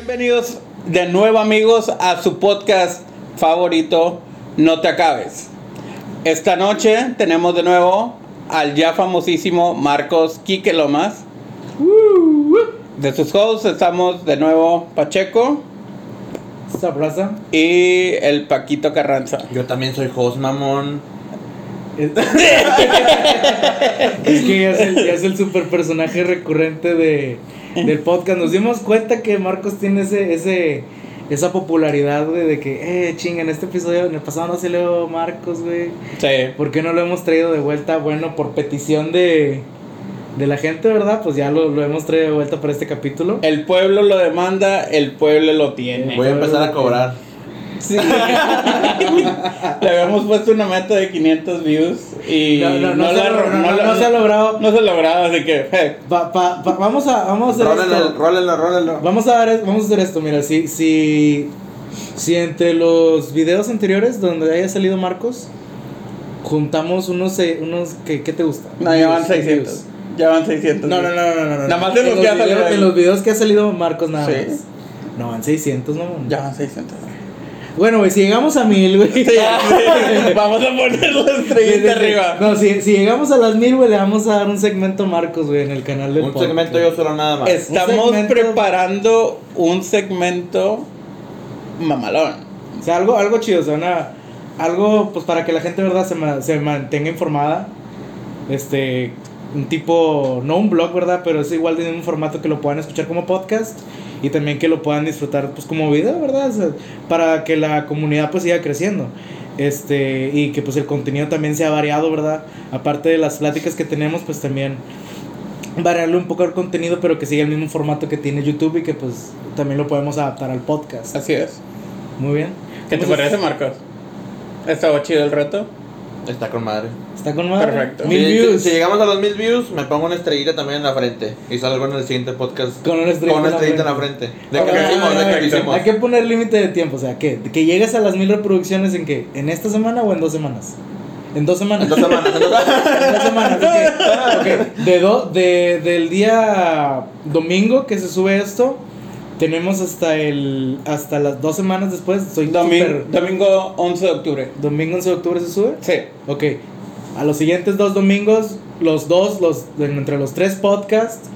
Bienvenidos de nuevo amigos a su podcast favorito, No te acabes. Esta noche tenemos de nuevo al ya famosísimo Marcos Quique Lomas. De sus hosts estamos de nuevo Pacheco Esta plaza. y el Paquito Carranza. Yo también soy host, mamón. Es que ya es el, ya es el super personaje recurrente de, del podcast. Nos dimos cuenta que Marcos tiene ese, ese, esa popularidad, güey, de que, eh, chinga, en este episodio, en el pasado no se leo Marcos, güey. Sí. ¿Por qué no lo hemos traído de vuelta? Bueno, por petición de, de la gente, ¿verdad? Pues ya lo, lo hemos traído de vuelta para este capítulo. El pueblo lo demanda, el pueblo lo tiene. Voy a empezar a cobrar. Sí. Le habíamos puesto una meta de 500 views y No, no, no se la ha logrado, no, se ha logrado. No se ha logrado, así que Pa- pa- pa- vamos, a, vamos a hacer Rólenlo, esto. rólenlo, rólenlo. Vamos a, dar, vamos a hacer esto, mira, si, si, si entre los videos anteriores donde haya salido Marcos, juntamos unos, eh, unos que, ¿qué te gusta? no, ya van Views, 600. views. Ya van 600. No, no, no, no, no, no. Nada más de En los que ha videos- salido. En los videos que ha salido Marcos nada Sí. más. No, van 600, no. Ya van 600. Bueno, güey, si llegamos a mil, güey. Vamos a poner la estrellita arriba. No, si, si llegamos a las mil, güey, le vamos a dar un segmento a Marcos, güey, en el canal del Un podcast. segmento yo solo nada más. Estamos preparando un segmento mamalón. O sea, algo, algo chido, o sea, una, algo pues para que la gente, ¿verdad?, se, ma- se mantenga informada. Este, un tipo, no un blog, ¿verdad?, pero es igual de un formato que lo puedan escuchar como podcast y también que lo puedan disfrutar pues como video, ¿verdad? O sea, para que la comunidad pues siga creciendo. Este, y que pues el contenido también sea variado, ¿verdad? Aparte de las pláticas que tenemos, pues también variarle un poco el contenido, pero que siga el mismo formato que tiene YouTube y que pues también lo podemos adaptar al podcast. Así es. Muy bien. ¿Qué te parece, Marcos? ¿Estaba chido el reto? Está con madre. Está con madre. Perfecto. Mil Si- views. Si, llegamos a los mil views, me pongo una estrellita también en la frente. Y salgo en el siguiente podcast. Con una estrellita Con una en la estrellita en la frente. frente. De que Ok, lo hicimos, de que hicimos. Hay que poner límite de tiempo, o sea, que, que llegues a las mil reproducciones en qué? ¿En esta semana o en dos semanas? En dos semanas. En dos semanas. en dos- En semanas. ok. Ok. De do- de, del día domingo que se sube esto, tenemos hasta el hasta las dos semanas después. Soy Domingo, domingo 11 de octubre. Domingo 11 de octubre se sube. Sí. Ok. A los siguientes dos domingos, los dos, los entre los tres podcasts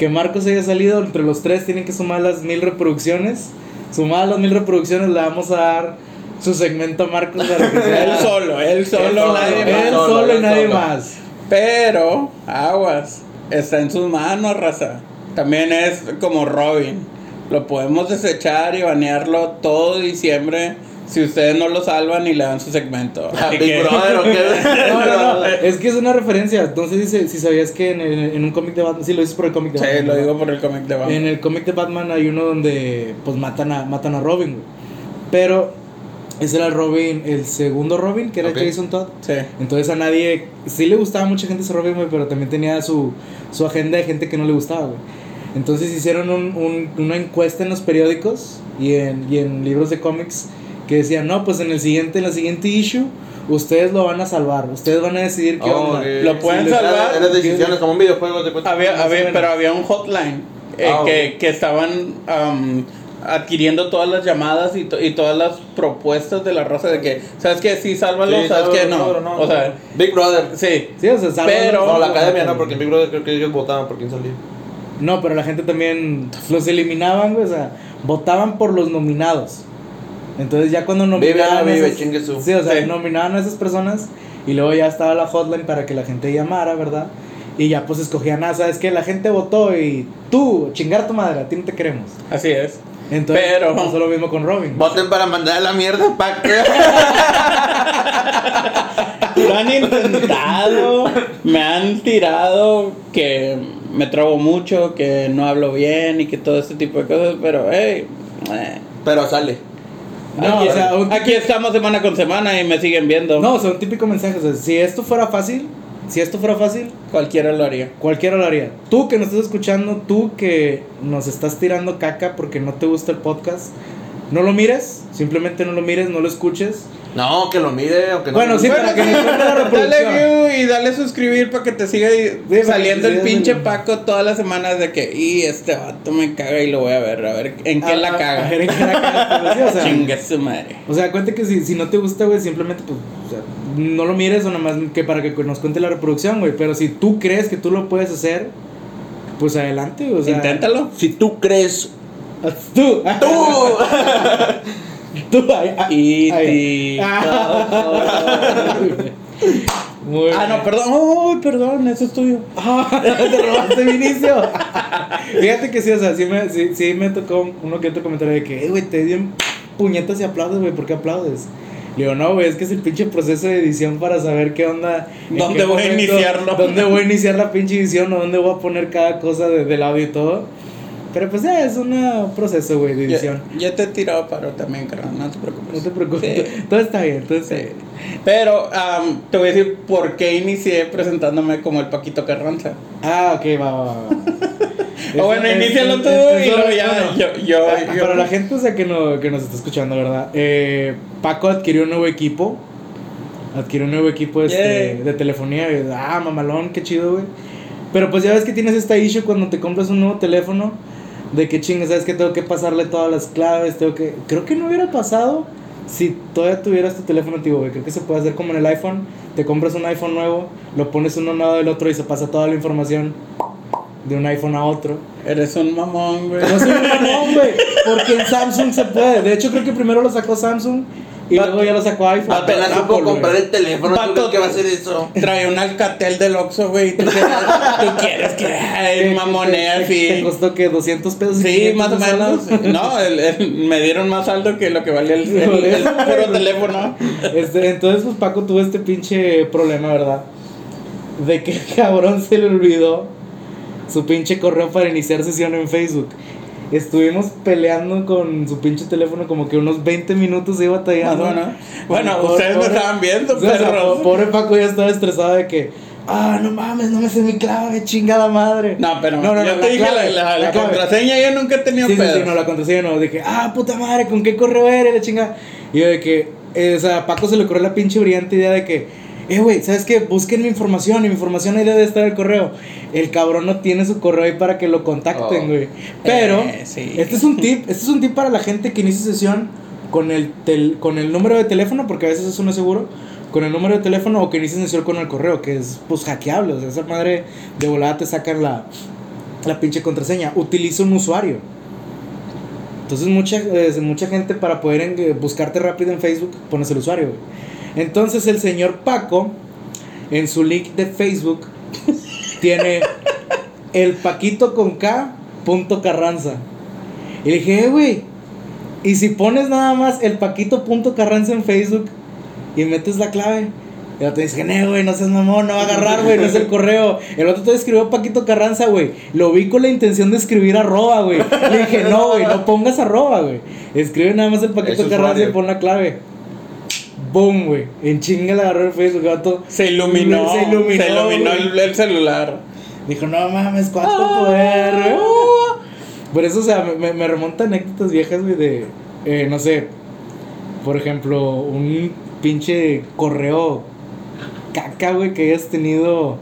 que Marcos haya salido, entre los tres tienen que sumar las mil reproducciones. Sumadas las mil reproducciones, le vamos a dar su segmento a Marcos para que sea Él solo, él solo, nadie más. Él solo, y nadie más. Pero, aguas, está en sus manos, raza. También es como Robin. Lo podemos desechar y banearlo todo diciembre si ustedes no lo salvan y le dan su segmento. Así Big que- Brother, ¿o qué? No, no, no. Es que es una referencia. Entonces dice, si sabías que en, el- en un cómic de Batman, sí lo dices por el cómic de Sí, Batman. lo ¿no? digo por el cómic de Batman. En el cómic de Batman hay uno donde pues matan a, matan a Robin, güey. Pero ese era el Robin, el segundo Robin, que era. Jason Todd. Sí. Entonces a nadie, sí le gustaba a mucha gente ese Robin, güey, pero también tenía su, su agenda de gente que no le gustaba, güey. Entonces hicieron un- un- una encuesta en los periódicos y en, y en libros de cómics que decían, no, pues en el siguiente, en la siguiente issue, ustedes lo van a salvar, ustedes van a decidir qué Oh, onda. ok. Lo pueden Sí, salvar. Eran decisiones como un videojuego. de. Había, había- pero había un hotline eh, Ah, que, que estaban am, adquiriendo todas las llamadas y, to- y todas las propuestas de la raza de que, ¿sabes qué? Sí, sálvalo, Sí, ¿sabes no, qué? no, No. O sea, Big Brother. sí. Sí, o sea, salvan- Pero- No, la academia no, porque en Big Brother creo que ellos votaban por quién salía. No, pero la gente también los eliminaban, güey, o sea, votaban por los nominados. Entonces ya cuando nominaban no a vive, esas- chingue su. Sí, o sea, Sí. nominaban a esas personas y luego ya estaba la hotline para que la gente llamara, ¿verdad? Y ya pues escogían, ah, sabes que la gente votó y tú, chingar tu madre, a ti no te queremos. Así es. Entonces, Pero- pasó lo mismo con Robin. Voten para mandar a la mierda, pa' que. Lo han intentado, me han tirado que me trabo mucho, que no hablo bien y que todo este tipo de cosas, pero hey, eh, Pero sale. No, aquí, o sea, un- aquí estamos semana con semana y me siguen viendo. No, o sea, un típico mensaje, o sea, si esto fuera fácil, si esto fuera fácil, Cualquiera lo haría. Cualquiera lo haría. Tú que nos estás escuchando, tú que nos estás tirando caca porque no te gusta el podcast, no lo mires, simplemente no lo mires, no lo escuches. No, que lo mire, aunque no. Bueno, sí, Bueno, para que nos cuente la dale reproducción. view y dale suscribir para que te siga saliendo que el pinche. Paco todas las semanas de que, y este vato me caga y lo voy a ver, a ver en qué la a- caga. a ver en qué la caga, o sea, Chingue su madre. O sea, cuenta que si, si no te gusta, güey, simplemente, pues, o sea, no lo mires o nada más que para que nos cuente la reproducción, güey. Pero si tú crees que tú lo puedes hacer, pues adelante, o sea. Inténtalo. Si tú crees. Tú, ¡Tú! tú, ay, Y ay. ti- Muy Ah, bien. no, perdón. Oh, perdón, eso es tuyo. Ah, te robaste mi inicio. Fíjate que sí, o sea, sí me, sí, sí me tocó uno que otro comentario de que, eh, güey, te dieron puñetas y aplaudes, güey, ¿por qué aplaudes? Le digo, no, güey, es que es el pinche proceso de edición para saber qué onda. ¿Dónde qué voy a iniciarlo? ¿Dónde voy a iniciar la pinche edición o dónde voy a poner cada cosa de- del audio y todo? Pero pues ya, es un proceso, güey, de edición. Yo, yo te he tirado paro también, creo, no te preocupes. No te preocupes, Sí. todo está bien, todo está Sí. bien. Pero am, te voy a decir por qué inicié presentándome como el Paquito Carranza. Ah, ok, va, va, va. O bueno, Es- inícialo es- tú es- y luego ya bueno, yo, yo, Ah, yo- Para la gente o sea, que, no, que nos está escuchando, ¿verdad? Eh, Paco adquirió un nuevo equipo. Adquirió un nuevo equipo este, Yay. de telefonía. Ah, mamalón, qué chido, güey. Pero pues ya ves que tienes esta issue cuando te compras un nuevo teléfono. De que chingas, sabes que tengo que pasarle todas las claves. Tengo que. Creo que no hubiera pasado si todavía tuvieras tu teléfono antiguo, güey. Creo que se puede hacer como en el iPhone. Te compras un iPhone nuevo, lo pones uno al lado del otro y se pasa toda la información de un iPhone a otro. Eres un mamón, güey. No soy un mamón, güey. Porque en Samsung se puede. De hecho, creo que primero lo sacó Samsung y luego ya lo sacó iPhone. Apenas supo comprar el teléfono. ¿Tú Vato. crees que va a hacer eso? Trae un alcatel del Oxxo, güey. ¿Tú, quieres- tú quieres que que- mamonea así? costó que 200 pesos. Sí, 500 más o menos. No, el- el- me dieron más saldo que lo que valía el, el- el puro teléfono. Este, entonces, pues Paco tuvo este pinche problema, ¿verdad? De que cabrón se le olvidó su pinche correo para iniciar sesión en Facebook. Estuvimos peleando con su pinche teléfono como que unos 20 minutos iba batallando. o menos. Bueno, Pobre- ustedes me pobre- estaban viendo, o sea, pobre Paco ya estaba estresado de que, ah, no mames, no me sé mi clave, chingada madre. No, pero No, no, yo no, te la dije clave, la, contraseña, yo nunca he tenido Sí, sí, sí, no, la contraseña no. Que, ah, puta madre, ¿con qué correo eres? La chinga. Y yo de que, eh, o sea, a Paco se le ocurrió la pinche brillante idea de que, eh, güey, ¿sabes qué? Busquen mi información, y mi información ahí debe estar el correo. El cabrón no tiene su correo ahí para que lo contacten, Oh. güey. Pero, Eh, sí. este es un tip, este es un tip para la gente que inicia sesión con el, tel- con el número de teléfono, porque a veces eso no es seguro. Con el número de teléfono o que inicie sesión con el correo, que es pues hackeable. O sea, esa madre de volada te sacan la, la pinche contraseña. Utiliza un usuario. Entonces mucha, eh, mucha gente para poder en- eh, buscarte rápido en Facebook pones el usuario. güey. Entonces el señor Paco en su link de Facebook tiene el Paquito con K punto Carranza. Y le dije, eh, güey, y si pones nada más el Paquito punto Carranza en Facebook y metes la clave. Y el otro dice, no, güey, no seas mamón, no va a agarrar, güey, no es el correo. El otro te escribió Paquito Carranza, güey. Lo vi con la intención de escribir arroba, güey. Le dije, no, güey, no pongas arroba, güey. Escribe nada más el Paquito Carranza y pon la clave. Boom, güey. En chinga le agarró el Facebook, gato. Se iluminó. Se iluminó, Se iluminó el, el celular. Dijo, no mames, cuánto Ah. poder, güey. Por eso, o sea, me- me, me remonta anécdotas viejas, güey, de, eh, no sé, por ejemplo, un pinche correo caca, güey, que hayas tenido,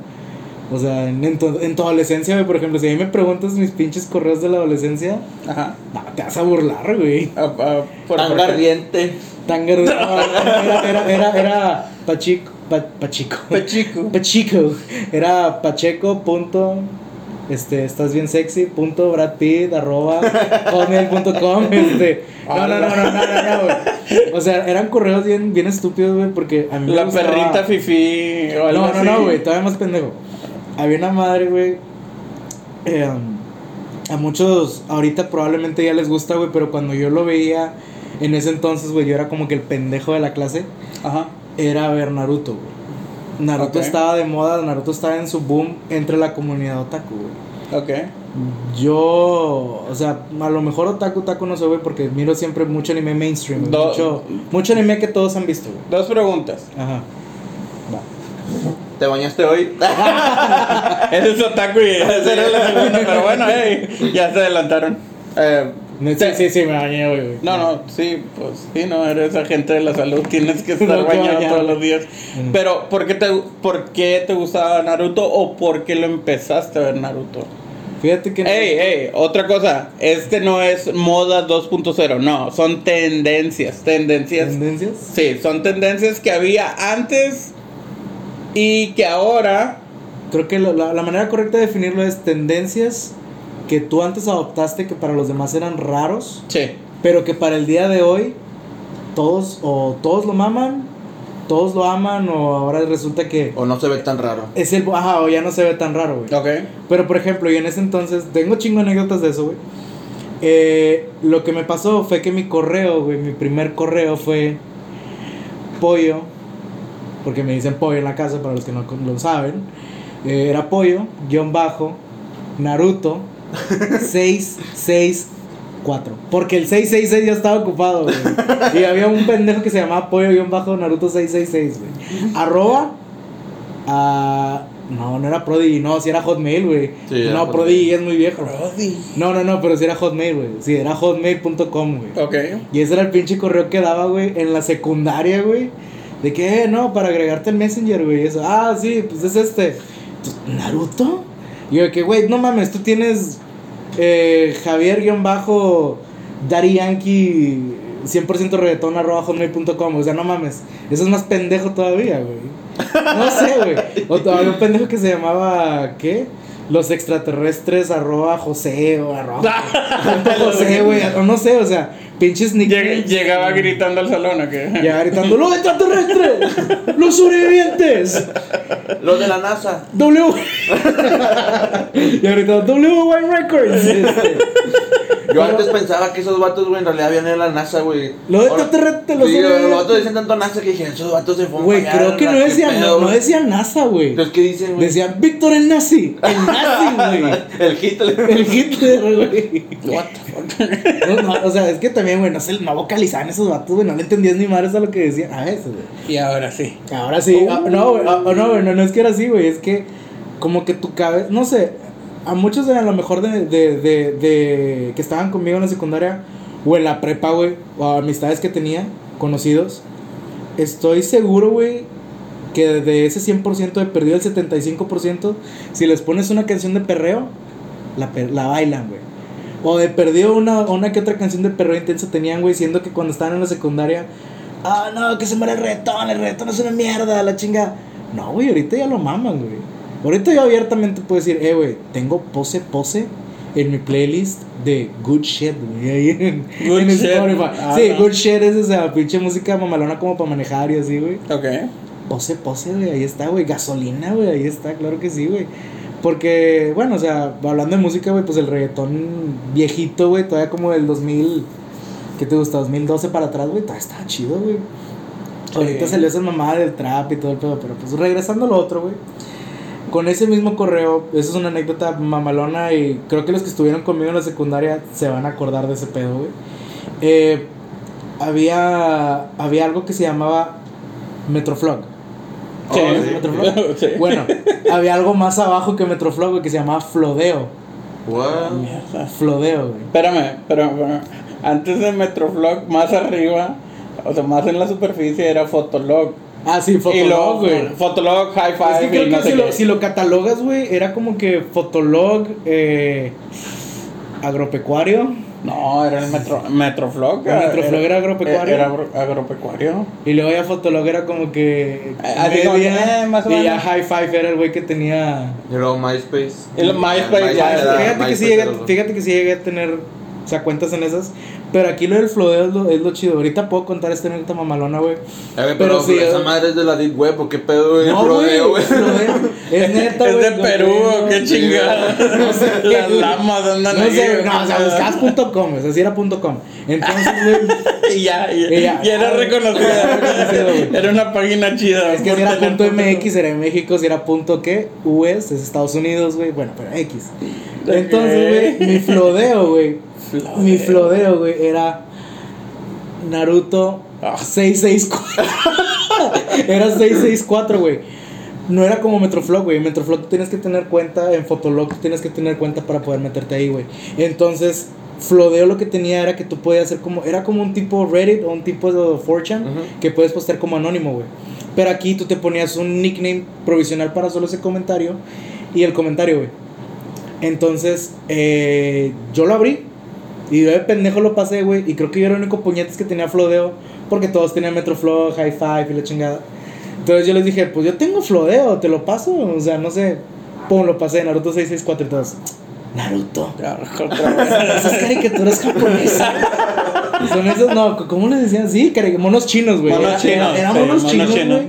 o sea, en, en tu, en tu adolescencia, güey, por ejemplo, si a mí me preguntas mis pinches correos de la adolescencia, Ajá. no, te vas a burlar, güey. Ah, ah, por- Tan garriente. Tan era, era, era, era Pachico, pa- Pachico. Pachico. Pachico. Era Pacheco. Punto, este, estás bien sexy. Punto Brad Pitt. Arroba. hotmail.com, Este. No, no, no, no, no, no, no, güey. O sea, eran correos bien, bien estúpidos, güey. Porque a mí me La gustaba- perrita fifi o algo No, no, así. no, güey. Todavía más pendejo. Había una madre, güey. eh, a muchos ahorita probablemente ya les gusta, güey. Pero cuando yo lo veía en ese entonces, güey, yo era como que el pendejo de la clase Ajá. era ver Naruto, güey. Naruto estaba de moda, Naruto estaba en su boom entre la comunidad otaku, güey. Ok. Yo, o sea, a lo mejor otaku, otaku no sé, güey, porque miro siempre mucho anime mainstream, Do- mucho, mucho anime que todos han visto, güey. Dos preguntas. Ajá. ¿Te bañaste hoy? Ese es otaku y esa era la segunda, pero bueno, hey, ya se adelantaron. Eh, Sí, sí, sí, me bañé, güey. güey. No, no, sí, pues sí, no, eres agente de la salud, tienes que estar No, bañado todos los días. Mm. Pero, ¿por qué, te, ¿por qué te gustaba Naruto o por qué lo empezaste a ver Naruto? Fíjate que. Ey, ey, otra cosa, este no es moda 2.0, no, son tendencias, tendencias. ¿Tendencias? Sí, son tendencias que había antes y que ahora... Creo que la, la manera correcta de definirlo es tendencias que tú antes adoptaste que para los demás eran raros, Sí, pero que para el día de hoy todos o todos lo maman, todos lo aman o ahora resulta que O no se ve tan raro. es el ajá, o ya no se ve tan raro, güey. ok. Pero por ejemplo, y en ese entonces, tengo chingo anécdotas de eso, güey. Eh, lo que me pasó fue que mi correo, güey, mi primer correo fue pollo, porque me dicen pollo en la casa, para los que no lo saben. Eh, era pollo, guion bajo, Naruto, 664. Porque el 666 ya estaba ocupado, güey. Y había un pendejo que se llamaba pollo, guion bajo, Naruto 666, güey. Arroba. ah, no, no era Prodigy, no, si era Hotmail, güey. Sí, no. Prodigy es muy viejo. No, no, no, pero si era Hotmail, güey. Sí, era hotmail.com, güey. Ok. Y ese era el pinche correo que daba, güey, en la secundaria, güey. De que, eh, no, para agregarte el Messenger, güey. Eso, ah, sí, pues es este. ¿Naruto? Y yo que, güey, no mames, tú tienes eh, Javier-bajo Daddy Yankee 100% reggaetón arroba hotmail.com. O sea, no mames. Eso es más pendejo todavía, güey. No sé, güey. O todavía un pendejo que se llamaba, ¿qué? Los extraterrestres arroba José o arroba José, güey. O no sé, o sea, pinches Lleg- nicknames. llegaba gritando al salón, ¿o qué? Llegaba gritando, ¡Los extraterrestres! ¡Los sobrevivientes! Los de la NASA. W. y ahorita W Records. Este, Yo antes pensaba que esos vatos, güey, en realidad habían en la NASA, güey. Lo de Ahora- extraterrestres, los Sí, los vatos decían tanto NASA que dije, esos vatos se fueron Güey, creo que no decían, no, no decían NASA, güey. Entonces, ¿qué dicen, güey? Decían Víctor el nazi. El nazi, güey. El Hitler. El Hitler, güey. What the fuck? No, no, o sea, es que también, güey, no, se, no vocalizaban esos vatos, güey. No le entendías ni madres a lo que decían. A veces, güey. Y ahora sí. Ahora sí, ah, no, güey, ah, no, güey, no, no es que era así, güey, es que como que tu cabeza, no sé, a muchos de a lo mejor de, de, de, de- que estaban conmigo en la secundaria o en la prepa, güey, o amistades que tenía, conocidos, estoy seguro, güey, que de ese 100% de perdido el 75%, si les pones una canción de perreo, la, la bailan, güey. O de perdido una, una que otra canción de perreo intenso tenían, güey, siendo que cuando estaban en la secundaria, ah, no, que se muere el reggaetón, el reggaetón es una mierda, la chinga. No, güey, ahorita ya lo maman, güey. Ahorita yo abiertamente puedo decir, eh, güey, tengo pose, pose en mi playlist de Good Shit, güey, en, Good en Shit. Spotify. Ah, sí, no. Good Shit es esa pinche música mamalona como para manejar y así, güey. Ok. Pose, pose, güey, ahí está, güey. Gasolina, güey, ahí está, claro que sí, güey. Porque, bueno, o sea, hablando de música, güey, pues el reggaetón viejito, güey, todavía como del 2000, ¿qué te gusta? 2012 para atrás, güey, todavía estaba chido, güey. Ahorita salió esa mamada del trap y todo el pedo, pero pues regresando a lo otro, güey. Con ese mismo correo, esa es una anécdota mamalona y creo que los que estuvieron conmigo en la secundaria se van a acordar de ese pedo, güey. Eh, había, había algo que se llamaba Metroflog. Sí. Oh, sí. Metroflog? Sí. Bueno, había algo más abajo que Metroflog, güey, que se llamaba Flodeo. Mierda. Flodeo, güey. Espérame, espérame, espérame. Antes de Metroflog, más arriba, o sea, más en la superficie era Fotolog. Ah, sí, y Fotolog, luego, güey. Fotolog, High Es Five que creo y no que sé si lo, si lo catalogas, güey, era como que Fotolog, eh, agropecuario. No, era el metro, Metroflog. ¿El Metroflog era agropecuario? Era agro- agropecuario. Y luego ya Fotolog era como que. Eh, así como que, eh, más o y ya menos. High Five era el güey que tenía. Y luego MySpace. Lo- MySpace, ya, era- fíjate, que sí llegué, fíjate que sí llegué a tener. O sea, cuentas en esas. Pero aquí lo del flodeo es lo, es lo chido. Ahorita puedo contar esta anécdota mamalona, güey. Güey, Pero pero, sí, esa eh. madre es de la Deep Web, ¿o qué pedo, güey? No, El rodeo, güey. flodeo. Es neta, Es güey. de Perú, no, qué chingada. No sé qué, Las lamas andan No ahí, sé, güey. no, o sea, buscabas punto .com, o sea, sí era punto .com. Entonces, güey, Y ya, y, Y ya. y era reconocida. reconocido, güey. era una página chida. es que si era punto MX era en México, si era punto qué, US, es Estados Unidos, güey, bueno, pero X. Entonces, güey, mi flodeo, güey, mi flodeo, güey, era Naruto Ah. 664. era 664, güey. No era como Metroflog, güey. Metroflog tú tienes que tener cuenta, en Fotolog tú tienes que tener cuenta para poder meterte ahí, güey. Entonces, Flodeo lo que tenía era que tú podías hacer como. Era como un tipo Reddit o un tipo de 4chan Ujú. que puedes postear como anónimo, güey. Pero aquí tú te ponías un nickname provisional para solo ese comentario y el comentario, güey. Entonces, eh, yo lo abrí y yo de pendejo lo pasé, güey. Y creo que yo era el único puñetes que tenía Flodeo porque todos tenían Metroflow, High Five y la chingada. Entonces yo les dije, pues yo tengo Flodeo, te lo paso. O sea, no sé. Pum, lo pasé, Naruto 664 y todos. Naruto. Esas caricaturas japonesas. Son esos, no, ¿cómo les decían? Sí, monos chinos, güey. Monos chinos, Eran monos chinos, güey.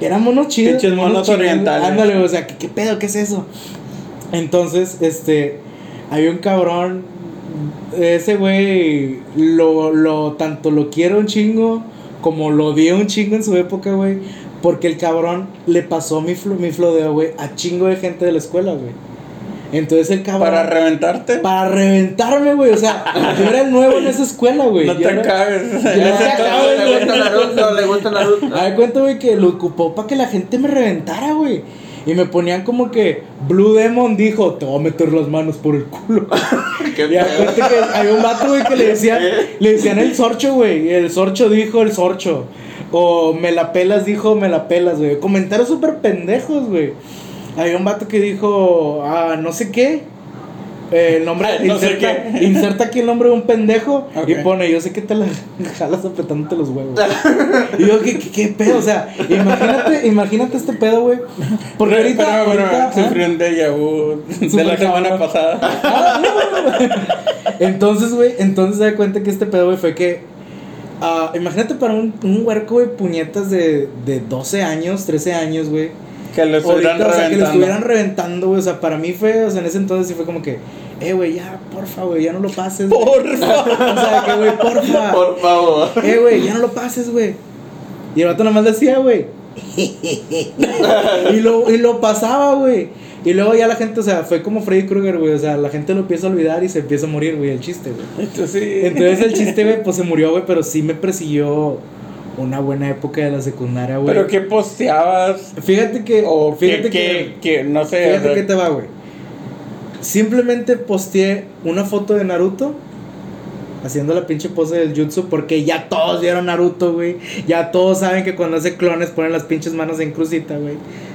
Eran monos chinos. Pinches monos orientales. Ándale, o sea, ¿qué, ¿qué pedo? ¿Qué es eso? Entonces, este, había un cabrón, ese güey, lo, lo, tanto lo quiero un chingo, como lo odié un chingo en su época, güey. Porque el cabrón le pasó mi, flo- mi flodeo, güey, a chingo de gente de la escuela, güey. Entonces el cabrón... Para reventarte. Para reventarme, güey. O sea, yo era el nuevo en esa escuela, güey. no Yo te era- acabes. Entonces- acabó, Le gusta Naruto, le gusta Naruto. A ver, cuenta, güey, que lo ocupó para que la gente me reventara, güey. Y me ponían como que Blue Demon dijo, te voy a meter las manos por el culo. Y a pedo. cuenta que había un vato, güey, que le decían, le decían el sorcho, güey. Y el sorcho dijo el sorcho. O me la pelas, dijo me la pelas, güey. Comentarios súper pendejos, güey. Había un vato que dijo, ah, no sé qué. Eh, el nombre, Ah, no sé inserta, qué. inserta aquí el nombre de un pendejo y pone, yo sé que te la jalas apretándote los huevos. y yo, ¿qué, qué, qué pedo? O sea, imagínate, imagínate este pedo, güey. Porque ahorita, ahorita, ¿ah? sufrí un déjà vu de la semana pasada. Entonces, güey, entonces se da cuenta que este pedo, güey, fue que. ah, imagínate para un, un huerco, güey, puñetas de, de 12 años, 13 años, güey. Que lo estuvieran Ahorita, o sea, que lo reventando. estuvieran reventando, güey. O sea, para mí fue, o sea, en ese entonces sí fue como que, eh, güey, ya, porfa, güey, ya no lo pases. güey". Porfa. O sea, que, güey, porfa. Por favor. Eh, güey, ya no lo pases, güey. Y el vato nomás decía, güey. y, lo, y lo pasaba, güey. Y luego ya la gente, o sea, fue como Freddy Krueger, güey. O sea, la gente lo empieza a olvidar y se empieza a morir, güey, el chiste, güey. Sí. Entonces el chiste, güey, pues se murió, güey, pero sí me persiguió una buena época de la secundaria, güey. Pero qué posteabas. Fíjate que. O fíjate que, que, que, no sé. o Fíjate sea, que te va, güey. Simplemente posteé una foto de Naruto. Haciendo la pinche pose del jutsu. Porque ya todos vieron Naruto, güey. Ya todos saben que cuando hace clones ponen las pinches manos en crucita, güey.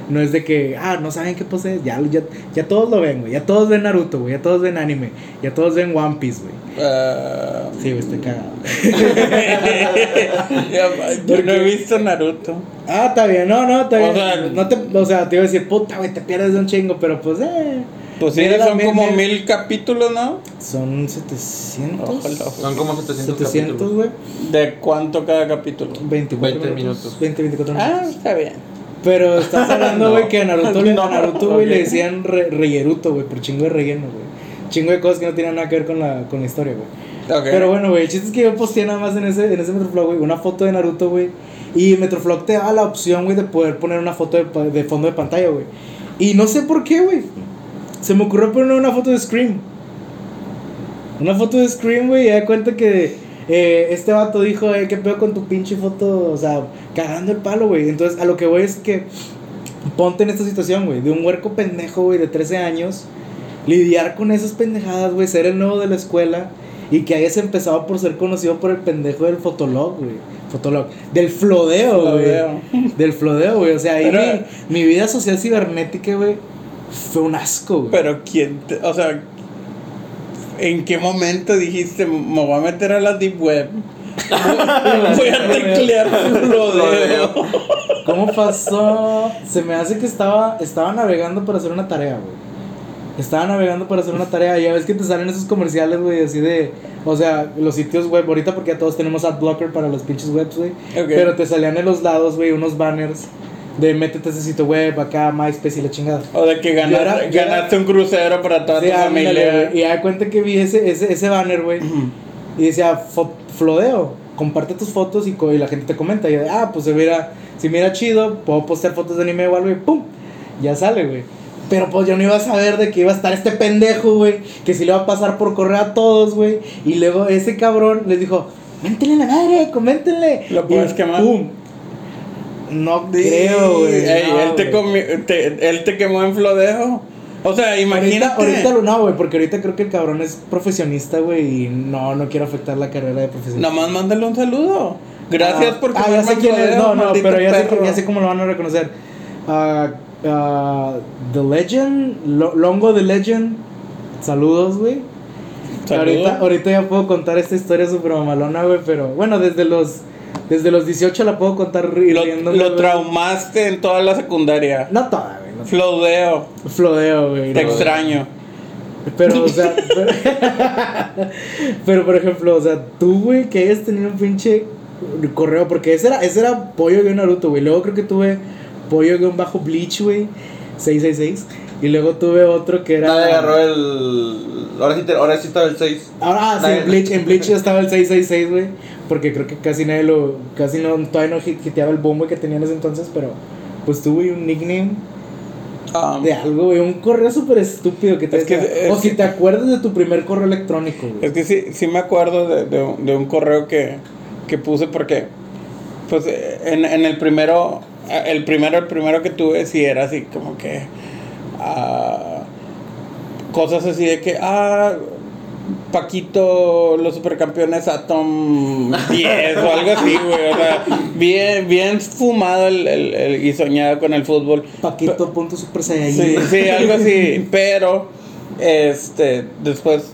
No es de que, ah, no saben qué pose es. Ya, ya, ya todos lo ven, güey. Ya todos ven Naruto, güey. Ya todos ven anime. Ya todos ven One Piece, güey. ah, Sí, güey, estoy cagado. ya, yo no he visto Naruto. Ah, está bien, no, no, está O bien. sea, no te, o sea, te iba a decir, puta, güey, te pierdes de un chingo, pero pues, eh. Pues sí, Mira, son como mil capítulos, ¿no? Son 700. Ojalá. Son como 700, 700, capítulos. güey. ¿De cuánto cada capítulo? 24 20 minutos. minutos. 20, 24 Ah, minutos. está bien. Pero estás hablando, No. güey, que a Naruto, le- a No, Naruto, güey, le ok. decían re, reyeruto, güey, por chingo de relleno, güey. Chingo de cosas que no tenían nada que ver con la, con la historia, güey. Ok. Pero bueno, güey, el chiste es que yo posteé nada más en ese, en ese Metroflog, güey, una foto de Naruto, güey. Y Metroflog te da la opción, güey, de poder poner una foto de, de fondo de pantalla, güey. Y no sé por qué, güey. Se me ocurrió poner una foto de Scream. Una foto de Scream, güey, y da cuenta que eh, este vato dijo, eh, ¿qué pedo con tu pinche foto? O sea, cagando el palo, güey. Entonces, a lo que voy es que ponte en esta situación, güey, de un huerco pendejo, güey, de 13 años, lidiar con esas pendejadas, güey, ser el nuevo de la escuela y que hayas empezado por ser conocido por el pendejo del fotolog, güey. Fotolog. Del flodeo, güey. Del flodeo, güey. O sea, ahí Pero- mi, mi vida social cibernética, güey, fue un asco, güey. Pero quién, te- o sea, ¿en qué momento dijiste me voy a meter a la deep web? voy a teclear flodeo. ¿Cómo pasó? Se me hace que estaba, estaba navegando para hacer una tarea, güey. Estaba navegando para hacer una tarea. Ya ves que te salen esos comerciales, güey, así de. O sea, los sitios web. Ahorita porque ya todos tenemos adblocker para los pinches webs, güey. Ok. Pero te salían en los lados, güey, unos banners de métete a ese sitio web, acá, MySpace y la chingada. O de que Yo ganaste, era- era- un crucero para toda Sí, tu familia. Y da cuenta que vi ese, ese, ese banner, güey. Y decía, "Fo- flodeo, comparte tus fotos y, co- y la gente te comenta. Y yo, ah, pues se mira, si mira chido, puedo postear fotos de anime o algo y pum, ya sale, güey. Pero pues yo no iba a saber de que iba a estar este pendejo, güey, que si le va a pasar por correo a todos, güey. Y luego ese cabrón les dijo, méntenle la madre, coméntenle. ¿Lo Y puedes quemar? Pum. No creo, güey. Ey, no, él, te güey. comi- te- él te quemó en flodeo. O sea, imagínate. Ahorita, ahorita lo no, güey, porque ahorita creo que el cabrón es profesionista, güey, y no, no quiero afectar la carrera de profesionista. Nomás mándale un saludo. Gracias Ah, por Ah, ya sé quién es. No, no, pero ya sé, ya sé cómo lo van a reconocer. Ah, ah, The Legend, Lo- Longo The Legend. Saludos, güey. Ahorita, ahorita ya puedo contar esta historia súper mamalona, güey, pero bueno, desde los desde los 18 la puedo contar Lo, lo traumaste en toda la secundaria. No toda, güey. No Flodeo. Flodeo, güey. Te no. extraño. Pero, o sea, pero, pero, por ejemplo, o sea, tú, güey, que hayas tenido un pinche correo, porque ese era, ese era pollo guion Naruto, güey. Luego creo que tuve pollo guion bajo Bleach, güey, 666. Y luego tuve otro que era. Nadie agarró el. Ahora sí, te- ahora sí estaba el 6. Ahora, ah, sí, en Bleach, en Bleach ya estaba el 666, güey. Porque creo que casi nadie lo. Casi no, todavía no hit- hiteaba el bombo que tenía en ese entonces, pero. Pues tuve un nickname Um, de algo, güey. Un correo súper estúpido que te Es que-. O si te acuerdas de tu primer correo electrónico, güey. Es que sí, sí me acuerdo de, de un- de un correo que, que puse porque, pues, en, en el primero, el primero, el primero que tuve, sí era así como que, ah, cosas así de que, ah, Paquito, los supercampeones Atom 10 o algo así, güey, o sea, bien, bien fumado el, el- el- y soñado con el fútbol. Paquito punto super saiyajin. Sí, sí, algo así. Pero, este, después,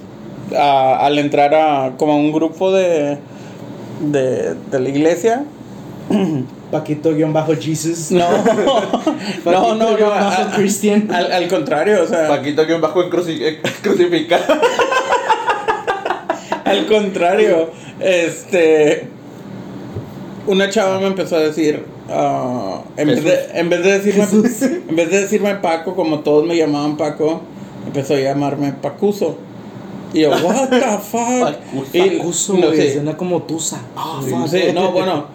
a- al entrar a como un grupo de, de, de la iglesia, Paquito guion bajo Jesus. no, no, no, no, guion a- bajo a- Christian. al, al contrario, o sea, Paquito un bajo en cruci- eh, crucificado. Al contrario, este, una chava me empezó a decir, ah, en, vez de, en vez de decirme, en vez de decirme Paco, como todos me llamaban Paco, empezó a llamarme Pacuso. Y yo, what the fuck? Pacuso. Y- no, sí. Suena como Tusa. Ah, Sí, sí, no, bueno.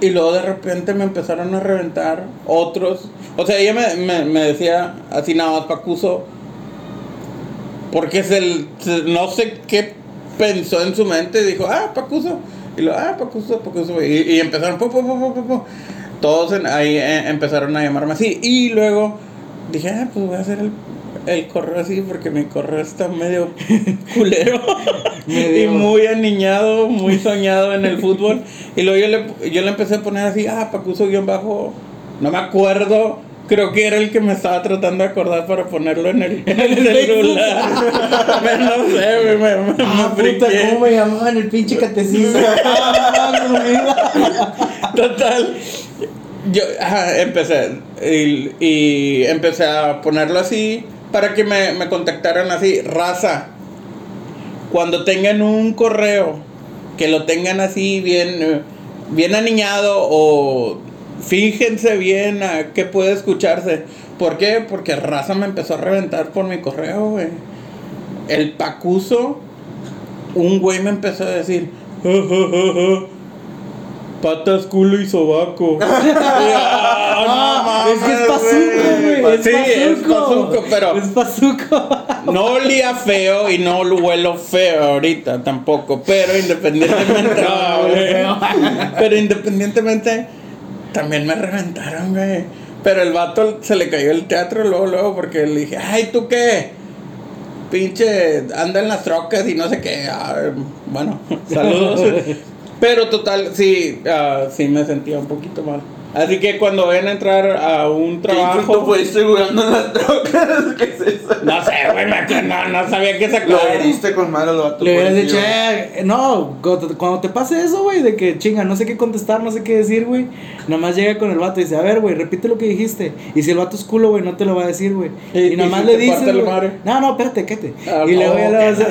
Y luego de repente me empezaron a reventar otros. O sea, ella me, me, me decía así nada más Pacuso. Porque es el. No sé qué pensó en su mente. Dijo, ah, Pacuso. Y lo, ah, Pacuso, Pacuso. Y, y empezaron, po, po, po. Todos en- ahí eh, empezaron a llamarme así. Y luego dije, ah, pues voy a hacer el, el correo así porque mi correo está medio culero. Y muy aniñado, muy soñado en el fútbol. Y luego yo le, yo le empecé a poner así, ah, Pacuso guion bajo, no me acuerdo. Creo que era el que me estaba tratando de acordar para ponerlo en el, en el celular. No sé, güey, me, me, me Ah, puta, friqué. ¿cómo me llamaban el pinche catecismo? Total. Yo ajá, empecé y, y empecé a ponerlo así para que me, me contactaran así, raza. Cuando tengan un correo, que lo tengan así bien, bien aniñado o fíjense bien a qué puede escucharse. ¿Por qué? Porque raza me empezó a reventar por mi correo, güey. El pacuso, un güey me empezó a decir, "Ja, ja, ja, ja, patas, culo y sobaco. Ah, es que es pazuco, güey. Es Sí, es pazuco. pazuco, pero Es pazuco. no olía feo y no lo huelo feo ahorita tampoco. Pero independientemente. No, pero independientemente, también me reventaron, güey. Pero el vato se le cayó el teatro luego, luego, porque le dije, ay, ¿tú qué? Pinche, anda en las trocas y no sé qué. Ah, bueno, saludos. Pero total, sí, ah, sí me sentía un poquito mal. Así que cuando vayan a entrar a un ¿Qué insulto trabajo. jugando en las trocas? ¿Qué es eso? No sé, güey, me- no, no sabía que Lo sacar. heriste con mal al vato. Le hubieras dicho, eh, no, cuando te pase eso, güey, de que chinga, no sé qué contestar, no sé qué decir, güey. Nada más llega con el vato y dice, a ver, güey, repite lo que dijiste. Y si el vato es culo, güey, no te lo va a decir, güey. Y- Y, y nada más si le dices. No, no, espérate, quédate. Ah, y le vas, a, decir,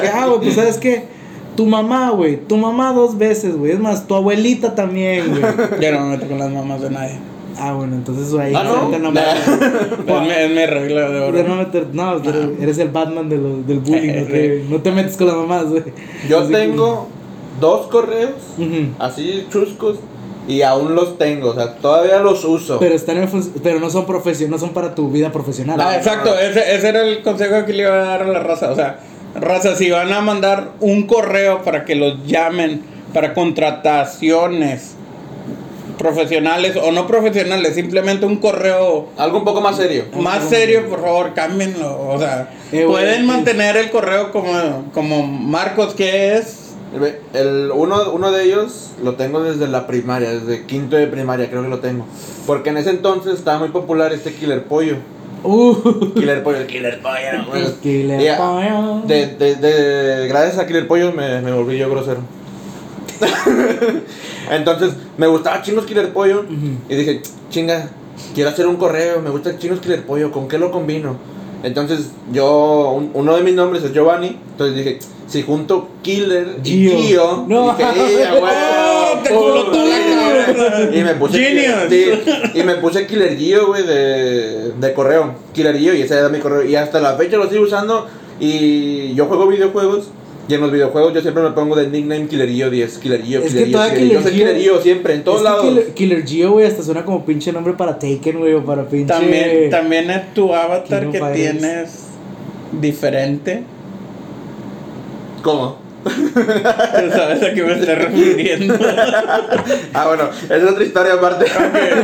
que, ah, güey, pues sabes qué. Tu mamá, güey, tu mamá dos veces, güey. Es más, tu abuelita también, güey. Yo no me meto con las mamás de nadie. Ah, bueno, entonces güey, Ah, ¿no? no me- Es mi, es mi regla de oro. de no meter, no, eres- eres el Batman de lo- del bullying, Eh, güey. No te metes con las mamás, güey. Yo Así que- tengo dos correos, así chuscos, y aún los tengo, o sea, todavía los uso. Pero están en pero no son profesio- no son para tu vida profesional. Ah, exacto, ese, ese era el consejo que le iba a dar a la raza. O sea, raza, si van a mandar un correo para que los llamen para contrataciones profesionales o no profesionales, simplemente un correo Algo un poco más serio. más serio, por favor, cámbienlo. O sea, Eh, pueden mantener el correo como, como Marcos, que es. El, uno, uno de ellos lo tengo desde la primaria, desde quinto de primaria creo que lo tengo. Porque en ese entonces estaba muy popular este Killer Pollo. Uh, Killer Pollo, Killer Pollo. Killer Pollo. De, de, de- gracias a Killer Pollo me, me volví yo grosero. Entonces, me gustaba Chinos Killer Pollo. Y dije, chinga, quiero hacer un correo, me gusta Chinos Killer Pollo, ¿con qué lo combino? Entonces, yo, un- uno de mis nombres es Giovanni. Entonces dije, si junto Killer y Gio. Gio, No. dije, "Eh, a huevo". ¡Oh, te explotó la cabeza! Y me puse Genius. sí, y me puse Killer Gio, güey, de, de correo. Killer Gio, y ese era mi correo. Y hasta la fecha lo sigo usando. Y yo juego videojuegos. Y en los videojuegos yo siempre me pongo de nickname Killer Gio 10, Killer Gio, Es Killer que Gio, Killer Gio. Yo soy Killer Killer Gio- siempre, en todos Es que lados. Killer, Killer Gio, güey, hasta suena como pinche nombre para Taken, güey, o para pinche. También, también es tu avatar que tienes diferente. ¿Cómo? Tú sabes a qué me estoy refiriendo. Ah, bueno, es otra historia aparte.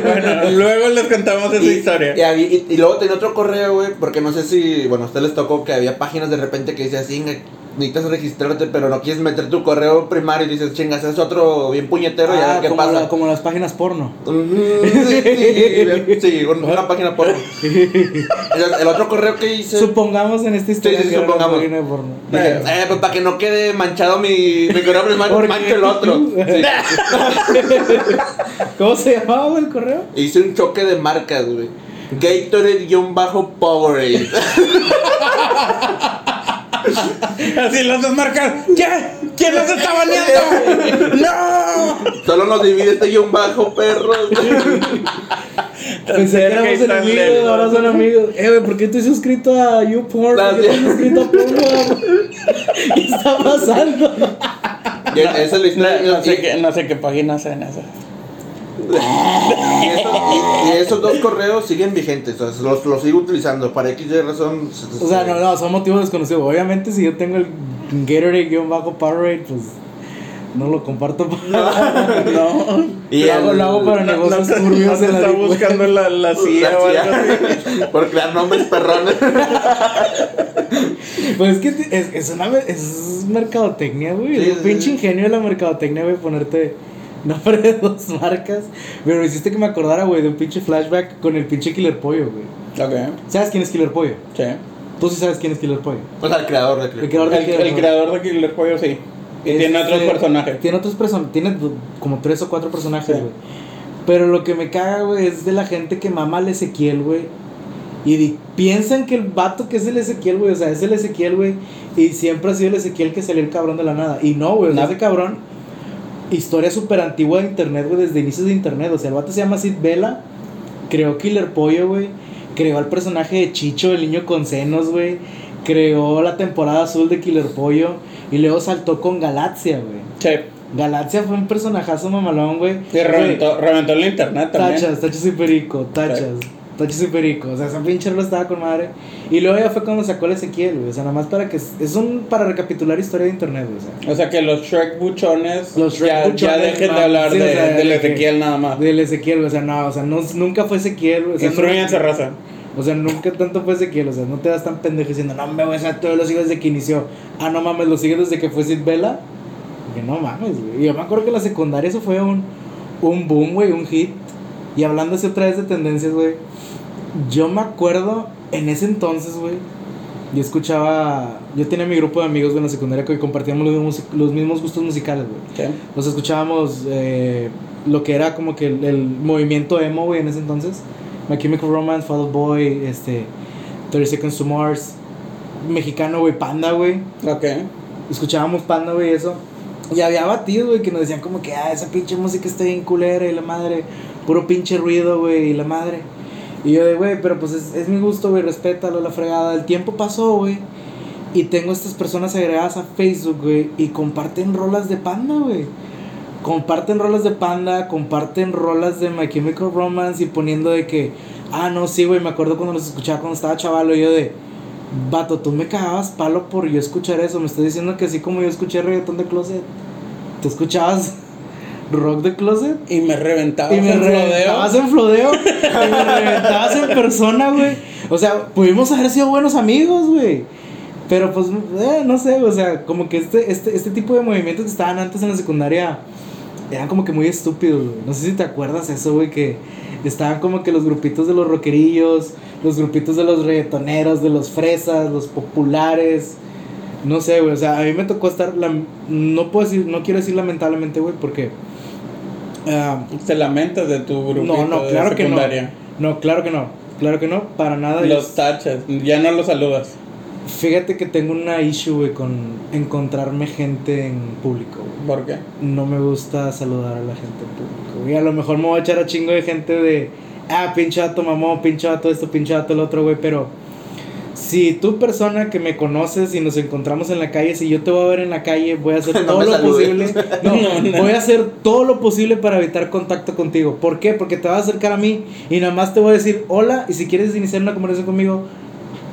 bueno, luego les contamos esa Y, historia. y había- y- y luego tenía otro correo, güey, porque no sé si, bueno, a ustedes les tocó que había páginas de repente que decía así, necesitas registrarte, pero no quieres meter tu correo primario y dices, chingas, es otro bien puñetero Ah, ver qué como, pasa. la- como las páginas porno. Sí, sí, sí, un- una página porno. El, el otro correo que hice. Supongamos en esta historia Sí, sí, una supongamos. página porno. Dije, eh, pues para que no quede manchado mi, mi correo primario, ¿Por mancho el otro. ¿Cómo se llamaba el correo? Hice un choque de marcas, güey. Gatorade-Powerade. Así las dos marcas. ¿Qué? ¿Quién nos está baneando? ¡No! Solo nos divide este guion bajo, perros. Pensé que éramos enemigos, ahora son amigos. Eh, güey, ¿por qué estoy suscrito a YouPorn? ¿Por qué estoy suscrito a Pornhub? ¿Qué está pasando? Y esa es la No, historia. no sé y- qué, no sé qué páginas en esas. Y, eso- y- y esos dos correos siguen vigentes, o sea, los, los sigo utilizando. Para X y razón. O sea, no, no, son motivos desconocidos. Obviamente, si yo tengo el Gatorade-Powerade, pues no lo comparto. Para... No. Y lo, hago, lo hago para No, negocios no turbios en la está buscando la, la CIA algo así. Por crear nombres perrones. Pues es que es, es una es mercadotecnia, güey. Sí, es un sí, pinche sí. ingenio de la mercadotecnia, güey, ponerte nombre de dos marcas. Pero me hiciste que me acordara, güey, de un pinche flashback con el pinche Killer Pollo, güey. Ok, ¿Sabes quién es Killer Pollo? sí. Tú sí sabes quién es Killer Pollo. O sea, el creador de El creador de El, Killer el Pollo. creador de Killer Pollo, sí. Y tiene Este, otros personajes. Tiene otros personajes. Tiene como tres o cuatro personajes, Sí. güey. Pero lo que me caga, güey, es de la gente que mama al Ezequiel, güey. Y di- piensan que el vato que es el Ezequiel, güey, o sea, es el Ezequiel, güey. Y siempre ha sido el Ezequiel que salió el cabrón de la nada. Y no, güey, No. ese cabrón. Historia súper antigua de internet, güey, desde inicios de internet. O sea, el vato se llama Sid Vela. Creó Killer Pollo, güey. Creó al personaje de Chicho, el niño con senos, güey. Creó la temporada azul de Killer Pollo. Y luego saltó con Galaxia, güey. Sí. Galaxia fue un personajazo mamalón, güey. Y reventó, reventó el internet también. Tachas, tachas y perico, tachas. Tachas y perico. O sea, esa pinche rola estaba con madre. Y luego ya fue cuando sacó el Ezequiel, güey. O sea, nada más para que. Es un. Para recapitular historia de internet, güey. O sea. O sea que los Shrek buchones, Los Shrek ya, ya buchones, dejen de hablar Sí, o de, sea, del de Ezequiel nada más. Del Ezequiel, güey. O sea, no, o sea, no, nunca fue Ezequiel, güey. O sea, Instruyanse, no- raza. O sea, nunca tanto fue Ezequiel. O sea, no te das tan pendejo diciendo, no me voy a hacer todos los sigo desde que inició. Ah, no mames, lo sigues desde que fue Sid Vela. Que no mames, güey. Y Yo me acuerdo que la secundaria eso fue un, un boom, güey, un hit. Y hablando así otra vez de tendencias, güey. Yo me acuerdo en ese entonces, güey. Yo escuchaba. Yo tenía mi grupo de amigos güey, en la secundaria que compartíamos los mismos, los mismos gustos musicales, güey. Sí. Nos escuchábamos eh, lo que era como que el, el movimiento emo, güey, en ese entonces. My Chemical Romance, Fall Out Boy, este, 30 Seconds to Mars. Mexicano, güey, Panda, güey. Ok. Escuchábamos Panda, güey, eso. Y había batidos, güey, que nos decían como que, ah, esa pinche música está bien culera y la madre. Puro pinche ruido, güey, y la madre. Y yo de, güey, pero pues es, mi gusto, güey, respétalo, la fregada. El tiempo pasó, güey. Y tengo estas personas agregadas a Facebook, güey, y comparten rolas de Panda, güey. Comparten rolas de Panda, comparten rolas de My Chemical Romance y poniendo de que, ah, no, sí, güey, me acuerdo cuando los escuchaba cuando estaba chavalo. Y yo de, vato, tú me cagabas palo por yo escuchar eso. Me estás diciendo que así como yo escuché reggaetón de closet, tú escuchabas rock de closet. Y me reventabas Y me en reventabas flodeo. en flodeo. y me reventabas en persona, güey. O sea, pudimos haber sido buenos amigos, güey. Pero pues, eh, no sé, o sea, como que este, este, este tipo de movimientos que estaban antes en la secundaria eran como que muy estúpidos, güey. No sé si te acuerdas eso, güey, que estaban como que los grupitos de los rockerillos, los grupitos de los reggaetoneros, de los fresas, los populares. No sé, güey, o sea, a mí me tocó estar, no puedo decir, no quiero decir lamentablemente, güey, porque... ah, Te lamentas de tu grupo no, no, de claro que no. secundaria. No, claro que no. Claro que no, para nada. Los tachas, ya no los saludas. Fíjate que tengo una issue, güey, con encontrarme gente en público, güey. ¿Por qué? No me gusta saludar a la gente en público, güey. A lo mejor me voy a echar a chingo de gente de, ah, pinche vato mamón, pinche vato esto, pinche vato el otro, güey, pero si tú persona que me conoces y nos encontramos en la calle, si yo te voy a ver en la calle, voy a hacer No todo lo saludes. posible. No, No, no. voy a hacer todo lo posible para evitar contacto contigo. ¿Por qué? Porque te vas a acercar a mí y nada más te voy a decir hola y si quieres iniciar una conversación conmigo,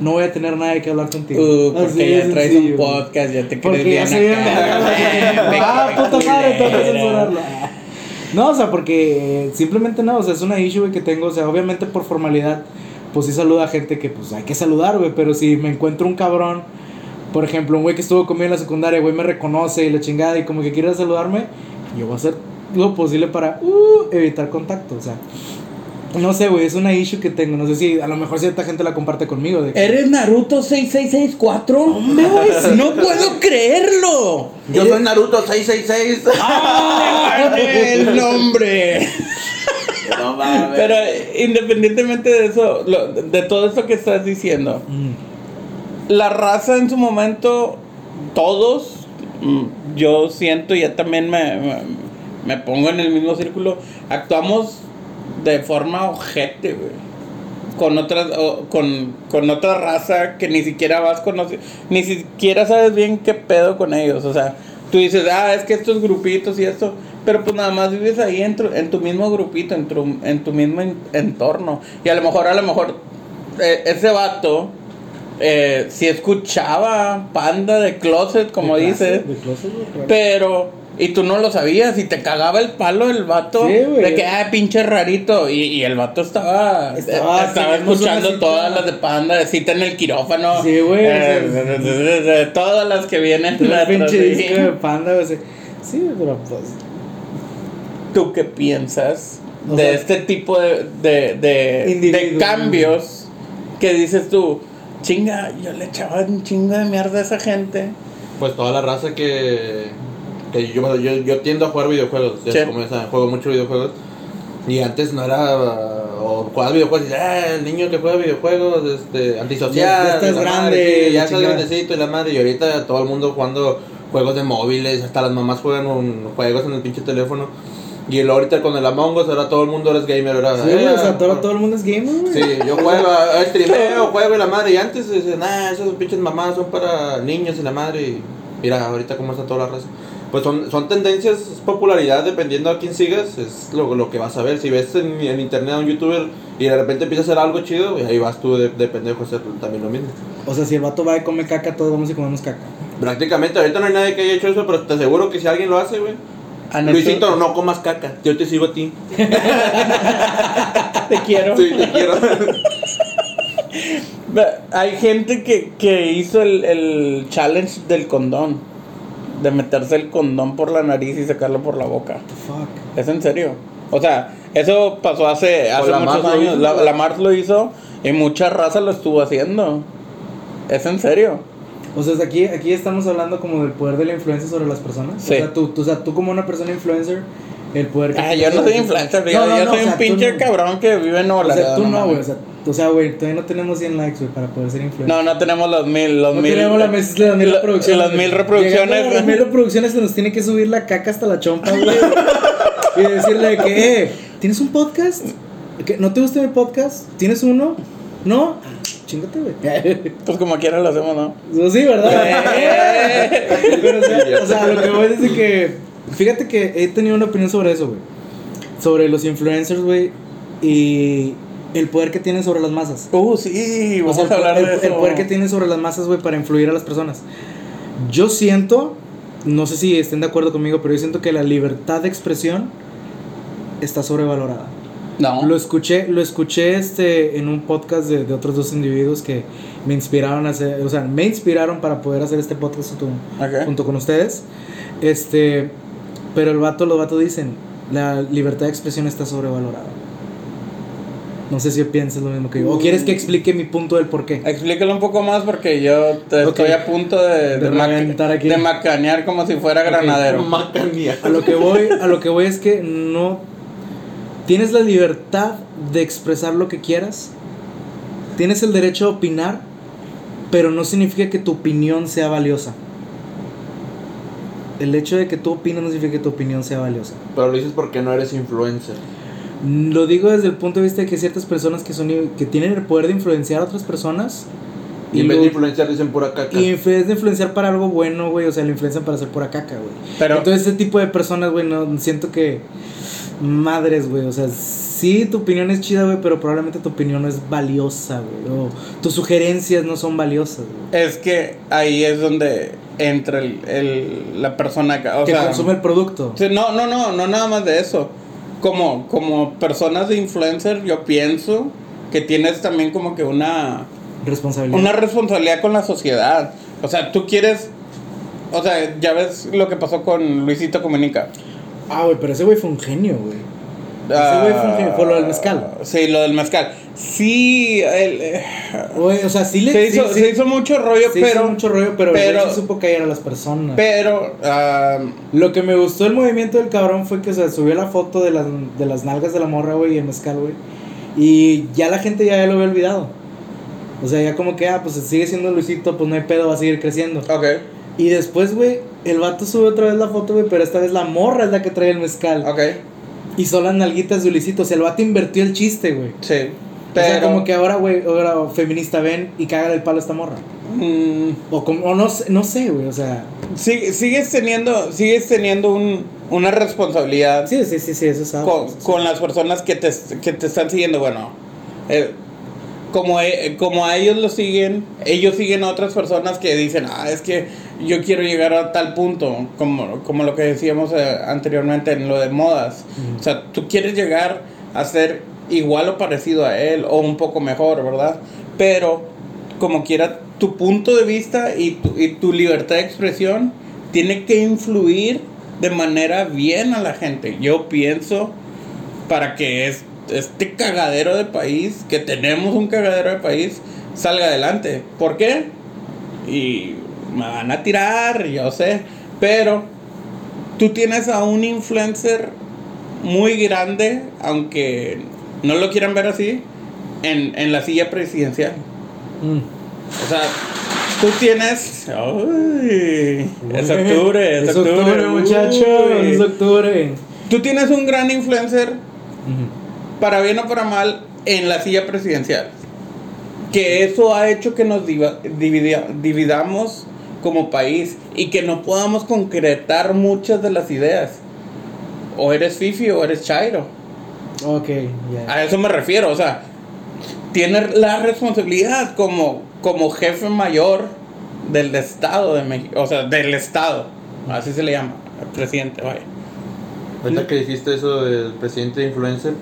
no voy a tener nada que hablar contigo. Uh, porque ya traes sencillo, un podcast, ya te crees bien. Ah, puta madre, tengo que censurarlo. No, o sea, porque simplemente no, o sea, es una issue que tengo, o sea, obviamente por formalidad, pues sí saluda a gente que pues hay que saludar, güey, pero si me encuentro un cabrón, por ejemplo, un güey que estuvo conmigo en la secundaria, güey, me reconoce y la chingada y como que quiere saludarme, yo voy a hacer lo posible para uh, evitar contacto, o sea. No sé, güey, es una issue que tengo. No sé si a lo mejor cierta gente la comparte conmigo. De que, ¿Eres Naruto 6664? No puedo creerlo. Yo soy Naruto 666. ¡Ah! el nombre. no mames. Pero independientemente de eso, lo- de todo eso que estás diciendo, mm, la raza en su momento, todos, mm, yo siento, ya también me, me, me pongo en el mismo círculo, actuamos de forma ojete, güey. Con otras, o- con, con otra raza que ni siquiera vas conociendo, ni siquiera sabes bien qué pedo con ellos. O sea, tú dices, ah, es que estos grupitos y esto, pero pues nada más vives ahí en tu, en tu mismo grupito, en tu, en tu mismo en- entorno. Y a lo mejor, a lo mejor, eh, ese vato, eh, si escuchaba Panda de Closet, como dices, claro. pero, y tú no lo sabías, y te cagaba el palo el vato Sí, güey. de que, ah, pinche rarito. Y, y el vato estaba, Estaba- una escuchando todas las de panda, de cita en el quirófano. Sí, güey, eh, todas las que vienen. Atrás pinche de disco de panda, güey. sí. Sí, pero pues. ¿Tú qué piensas O de sea, este tipo de, de, de, de cambios que dices tú? Chinga, yo le echaba un chingo de mierda a esa gente. Pues toda la raza que, que yo, yo, yo tiendo a jugar videojuegos, ya Sí. como ya saben, juego mucho videojuegos. Y antes no era, o jugabas videojuegos y ah, el niño que juega videojuegos, este, antisocial. Ya- estás grande, madre, ya estás grandecito y la madre. Y ahorita todo el mundo jugando juegos de móviles, hasta las mamás juegan un- juegos en el pinche teléfono. Y luego ahorita con el Among Us, ahora todo el mundo eres gamer. Ahora, Sí, eh, o sea, todo, todo el mundo es gamer. Sí, yo juego, eh, streameo, juego y la madre. Y antes decían, nah, esas pinches mamás son para niños y la madre. Y mira, ahorita cómo está toda la raza. Pues son, son tendencias, es popularidad dependiendo a quién sigas, es lo, lo que vas a ver. Si ves en, en internet a un youtuber y de repente empieza a hacer algo chido, y ahí vas tú de, de pendejo a hacer también lo mismo. O sea, si el vato va y come caca, todos vamos y comemos caca. Prácticamente, ahorita no hay nadie que haya hecho eso, pero te aseguro que si alguien lo hace, güey. Anoche- Luisito, no comas caca, yo te sigo a ti. Te quiero. Sí, te quiero. Hay gente que, que hizo el, el challenge del condón. De meterse el condón por la nariz y sacarlo por la boca. Fuck. Es en serio. O sea, eso pasó hace, hace la muchos años. hizo, La, la Mars lo hizo y mucha raza lo estuvo haciendo. Es en serio. O sea, aquí, aquí estamos hablando como del poder de la influencia sobre las personas. Sí. O sea, tú, tú, o sea, tú como una persona influencer, el poder que Ah, yo no soy influencer, No, yo, no, yo no, soy o sea, un pinche cabrón que vive en O Nueva sea, tú no, güey. O sea, o sea, güey, todavía no tenemos 100 likes, güey, para poder ser influencer. No, no tenemos los mil, los No mil. tenemos las, mil reproducciones. Las mil a reproducciones. Las mil reproducciones se nos tiene que subir la caca hasta la chompa, güey. y decirle que, eh, ¿tienes un podcast? ¿Qué, ¿No te gusta mi podcast? ¿Tienes uno? ¿No? Chingate, güey. Pues como quiera lo hacemos, ¿no? Pues sí, ¿verdad? Pero, o sea, o sea, lo que voy es de que. Fíjate que he tenido una opinión sobre eso, güey. Sobre los influencers, güey. Y el poder que tienen sobre las masas. Uh, sí, O vamos sea, el, a hablar el- de eso. el poder que tienen sobre las masas, güey, para influir a las personas. Yo siento, no sé si estén de acuerdo conmigo, pero yo siento que la libertad de expresión está sobrevalorada. No. Lo escuché, lo escuché este, en un podcast de, de otros dos individuos que me inspiraron a hacer, o sea, me inspiraron para poder hacer este podcast junto, Ok. junto con ustedes. Este, pero el vato, los vatos dicen, la libertad de expresión está sobrevalorada. No sé si piensas lo mismo que yo. ¿O quieres que explique mi punto del por qué? Explícalo un poco más porque yo te- estoy a punto de, De de, maca- aquí. de macanear como si fuera granadero. Macanía. A lo que voy, a lo que voy es que no tienes la libertad de expresar lo que quieras. Tienes el derecho a opinar, pero no significa que tu opinión sea valiosa. El hecho de que tú opines no significa que tu opinión sea valiosa. Pero lo dices porque no eres influencer. Lo digo desde el punto de vista de que ciertas personas que son que tienen el poder de influenciar a otras personas Y en vez de influenciar dicen pura caca. y en vez de influenciar para algo bueno, güey, o sea, lo influencian para hacer pura caca, güey. Pero Entonces, ese tipo de personas, güey, no siento que. Madres, güey. O sea, sí, tu opinión es chida, güey, pero probablemente tu opinión no es valiosa, güey. O tus sugerencias no son valiosas, güey. es que ahí es donde entra el, el- la persona que, o que sea, consume el producto. No, no, no, no nada más de eso. Como, como personas de influencer, yo pienso que tienes también como que una, Responsabilidad. una responsabilidad con la sociedad. O sea, tú quieres, o sea, ya ves lo que pasó con Luisito Comunica. Ah, güey, pero ese güey fue un genio, güey. Ese güey fue genio. Por lo del mezcal. Sí, lo del mezcal. Sí, el, eh, Güey, o sea, sí le se, hizo, sí, sí, se hizo mucho rollo, se hizo pero, mucho rollo, pero, el güey pero- sí supo callar a las personas. pero, ah, Lo que me gustó del movimiento del cabrón fue que o sea, subió la foto de las, de las nalgas de la morra, güey, y el mezcal, güey. Y ya la gente ya lo había olvidado. O sea, ya como que, ah, pues sigue siendo Luisito, pues no hay pedo, va a seguir creciendo. ok, Y después, güey, el vato sube otra vez la foto, güey, pero esta vez la morra es la que trae el mezcal. ok, Y son las nalguitas de Luisito. O sea, el vato invirtió el chiste, güey. sí. O sea, como que ahora, güey, ahora feminista ven y cagan el palo a esta morra. mm, O, como, o no, sé- no sé, güey, o sea. Sigue- sigues teniendo, sigues teniendo un, una responsabilidad Sí, sí, sí, sí, eso es algo. con, con las personas que te, que te están siguiendo. Bueno, eh, como, e- como a ellos lo siguen, ellos siguen a otras personas que dicen, ah, es que yo quiero llegar a tal punto, como, como lo que decíamos eh, anteriormente en lo de modas. O sea, tú quieres llegar a ser igual o parecido a él, o un poco mejor, ¿verdad? Pero, como quiera, tu punto de vista y tu, y tu libertad de expresión tiene que influir de manera bien a la gente. Yo pienso para que es- este cagadero de país, que tenemos un cagadero de país, salga adelante. ¿Por qué? Y me van a tirar, yo sé, pero tú tienes a un influencer muy grande, aunque no lo quieran ver así, en, en la silla presidencial. Mm. O sea, tú tienes... Ay, es octubre, es, Es octubre, muchachos. Uy. Es octubre. Tú tienes un gran influencer. Para bien o para mal, en la silla presidencial. Que eso ha hecho que nos diva- dividia- dividamos como país y que no podamos concretar muchas de las ideas. O eres Fifi o eres Chairo. Ok. A eso me refiero, o sea, tiene la responsabilidad como, como jefe mayor del Estado de México, o sea, del Estado, así se le llama, el presidente, vaya. Ahorita que dijiste eso del presidente influencer,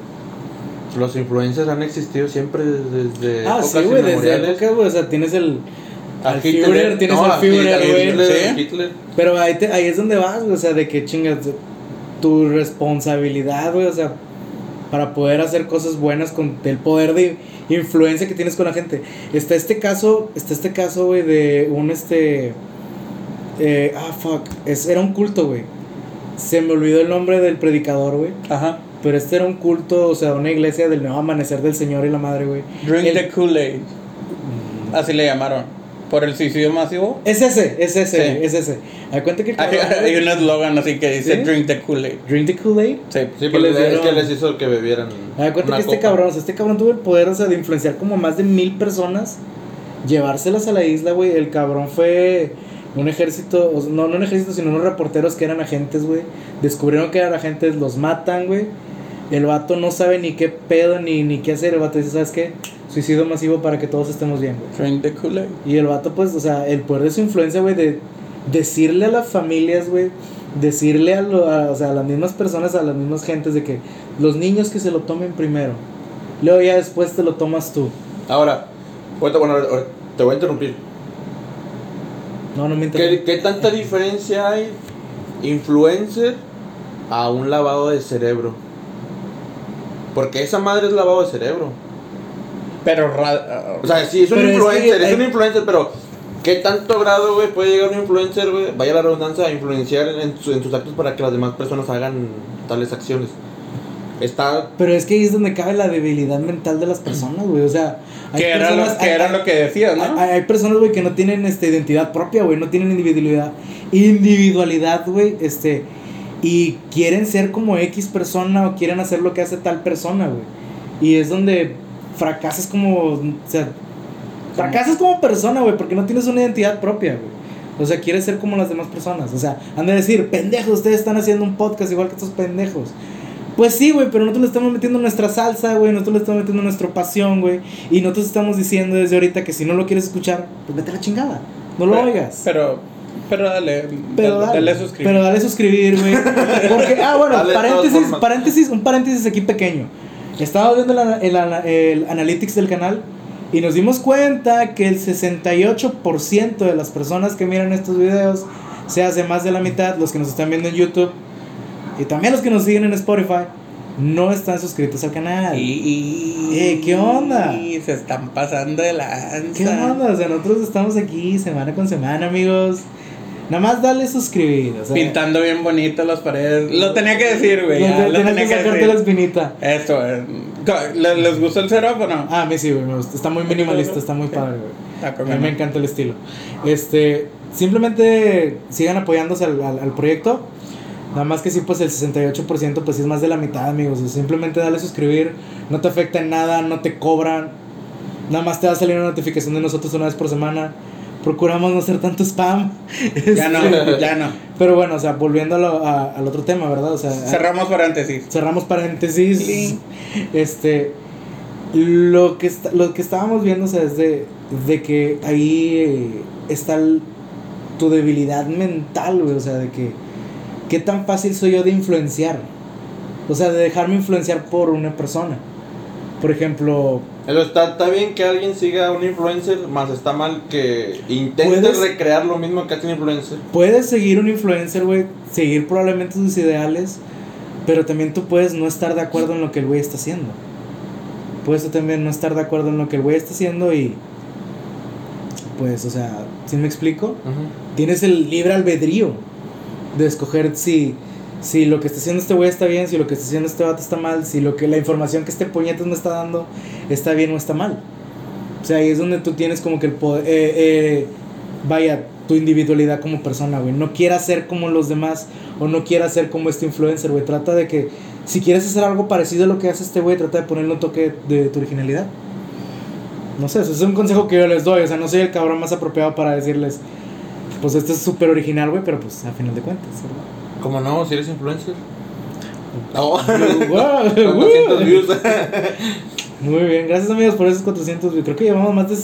los influencers han existido siempre desde Ah, sí, güey, desde época, güey. O sea, tienes el. Al Hitler, Führer, tienes no, al Führer, güey. Sí. Pero ahí, te- ahí es donde vas, güey. O sea, de que chingas tu responsabilidad, güey. O sea, para poder hacer cosas buenas con el poder de influencia que tienes con la gente. Está este caso, está este caso, güey, de un este. eh, ah, fuck. Es, era un culto, güey. Se me olvidó el nombre del predicador, güey. Ajá. Pero este era un culto, o sea, una iglesia del nuevo amanecer del Señor y la madre, güey. Drink El- the Kool-Aid, así le llamaron. Por el suicidio masivo. Es ese, es ese, Sí. es ese. Hay cuenta que Hay, cabrón, hay un eslogan así que dice ¿Sí? Drink the Kool-Aid. Drink the Kool-Aid. Sí. Sí, pero les es que les hizo que bebieran. Da cuenta una que este copa. cabrón, o sea, este cabrón tuvo el poder, o sea, de influenciar como más de mil personas, llevárselas a la isla, güey. El cabrón fue un ejército, o sea, no, no un ejército, sino unos reporteros que eran agentes, güey. Descubrieron que eran agentes, los matan, güey. El vato no sabe ni qué pedo ni, ni qué hacer. El vato dice, ¿sabes qué? Suicidio masivo para que todos estemos bien, güey. Y el vato, pues, o sea, el poder de su influencia, güey, de decirle a las familias, güey, decirle a, lo- a- o sea, a las mismas personas, a las mismas gentes de que los niños que se lo tomen primero. Luego ya después te lo tomas tú. Ahora, bueno, te voy a interrumpir. No, no me ¿Qué, qué tanta diferencia hay influencer a un lavado de cerebro? Porque esa madre es lavado de cerebro. Pero. O sea, sí, es un Pero es influencer, que es, un influencer, pero ¿qué tanto grado, güey, puede llegar un influencer, güey, vaya la redundancia, a influenciar en, su- en sus actos para que las demás personas hagan tales acciones? Está... Pero es que ahí es donde cabe la debilidad mental de las personas, güey. O sea, hay que era, personas- lo, que hay- era lo que decías, ¿no? Hay, hay personas, güey, que no tienen este, identidad propia, güey, no tienen individualidad. Individualidad, güey, este. Y quieren ser como X persona o quieren hacer lo que hace tal persona, güey. Y es donde fracasas como. O sea, fracasas como persona, güey, porque no tienes una identidad propia, güey. O sea, quieres ser como las demás personas. O sea, han de decir, pendejos, ustedes están haciendo un podcast igual que estos pendejos. Pues sí, güey, pero nosotros le estamos metiendo nuestra salsa, güey, nosotros le estamos metiendo nuestra pasión, güey. Y nosotros estamos diciendo desde ahorita que si no lo quieres escuchar, pues vete a la chingada. No lo Pero- oigas. Pero. Pero dale. Pero dale, dale, suscribir. Pero dale suscribir, güey. Porque, ah, bueno, Dale paréntesis, paréntesis, un paréntesis aquí pequeño. Estaba viendo el, el, el analytics del canal y nos dimos cuenta que el 68% de las personas que miran estos videos, se hace más de la mitad, los que nos están viendo en YouTube y también los que nos siguen en Spotify, no están suscritos al canal. Y, Eh, ¿qué onda? Y se están pasando de lanza. ¿Qué onda? O sea, nosotros estamos aquí semana con semana, amigos. Nada más dale suscribir. O sea, Pintando bien bonito las paredes. Lo tenía que decir, güey. Lo tenía que sacarte la decir. espinita. Eso, eh. ¿Les, les gustó el setup o no? Ah, a mí sí, güey, me gusta. Está muy minimalista, está muy padre, güey. Ah, A mí me encanta el estilo. Este, simplemente sigan apoyándose al, al, al proyecto. Nada más que sí, pues el 68% pues es más de la mitad, amigos. Simplemente dale suscribir. No te afecta en nada, no te cobran. Nada más te va a salir una notificación de nosotros una vez por semana. Procuramos no hacer tanto spam. Ya no, Este, ya no. Pero bueno, o sea, volviendo a lo- a- al otro tema, ¿verdad? O sea, Cerramos paréntesis. cerramos paréntesis. Cling. Este, lo que, está- lo que estábamos viendo, o sea, es de, de que ahí eh, está el- tu debilidad mental, güey, o sea, de que qué tan fácil soy yo de influenciar. O sea, de dejarme influenciar por una persona. Por ejemplo, Pero está, está bien que alguien siga a un influencer, más está mal que intente Puedes- recrear lo mismo que hace un influencer. puedes seguir un influencer, güey, seguir probablemente sus ideales, pero también tú puedes no estar de acuerdo en lo que el güey está haciendo. Puedes tú también no estar de acuerdo en lo que el güey está haciendo y... Pues, o sea, ¿sí me explico? Tienes el libre albedrío de escoger si, si lo que está haciendo este güey está bien, si lo que está haciendo este vato está mal, si lo que la información que este puñetas me está dando está bien o está mal. O sea, ahí es donde tú tienes como que el poder, eh, eh, vaya, tu individualidad como persona, güey. No quieras ser como los demás o no quieras ser como este influencer, güey. Trata de que si quieres hacer algo parecido a lo que hace este güey, trata de ponerle un toque de tu originalidad. No sé, eso es un consejo que yo les doy. O sea, no soy el cabrón más apropiado para decirles, pues esto es súper original, güey, pero pues a final de cuentas, ¿verdad? ¿Cómo no? Si eres influencer. No. Wow, 400 views. Muy bien, gracias amigos por esos 400 views. Creo que llevamos más de...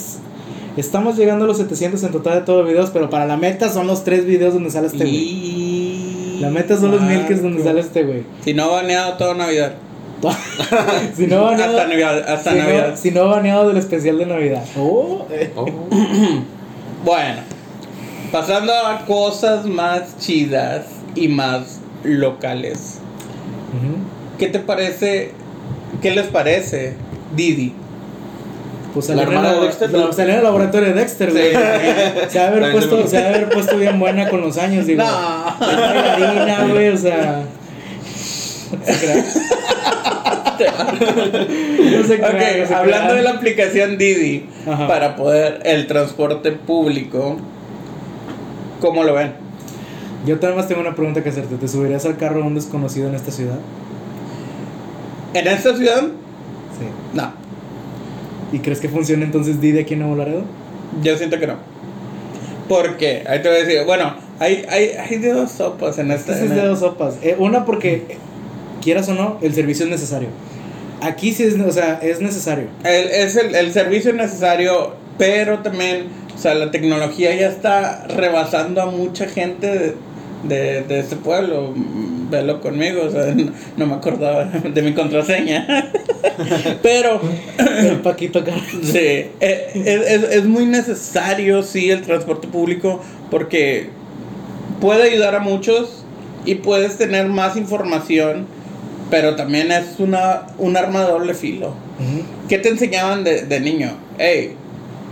Estamos llegando a los 700 en total de todos los videos, pero para la meta son los tres videos donde sale este güey. Y... La meta son los mil que es donde sale este güey. Si no baneado toda Navidad. si no baneado, Hasta Navidad. Hasta si Navidad. no, si no baneado del especial de Navidad. Oh, eh. Oh. Bueno, pasando a cosas más chidas y más locales. ¿Qué te parece? ¿Qué les parece Didi? Pues La hermana de Dexter, la- ¿no? salió en el laboratorio de Dexter, güey. Sí. Se de haber puesto, se de haber puesto bien buena con los años, digo. No. Bailarina, güey, o sea. No se crea. No hablando de la aplicación Didi Ajá. para poder el transporte público, ¿cómo lo ven? Yo nada más tengo una pregunta que hacerte. ¿Te subirías al carro de un desconocido en esta ciudad? ¿En esta ciudad? Sí. No, ¿Y crees que funciona entonces Didi aquí en Nuevo Laredo? yo siento que no. ¿Por qué? Ahí te voy a decir, bueno, hay, hay, hay de dos sopas en esta. Este es de dos sopas. Eh, una porque, eh, quieras o no, el servicio es necesario. Aquí sí es, o sea, es necesario. El, es el, el servicio necesario, pero también O sea, la tecnología ya está rebasando a mucha gente de, de, de este pueblo. Velo conmigo, o sea, no, no me acordaba de mi contraseña. Pero El Paquito Sí, eh, es, es- es muy necesario, sí, el transporte público porque puede ayudar a muchos y puedes tener más información, pero también es una, un arma de doble filo. ¿Qué te enseñaban de, de niño? Hey,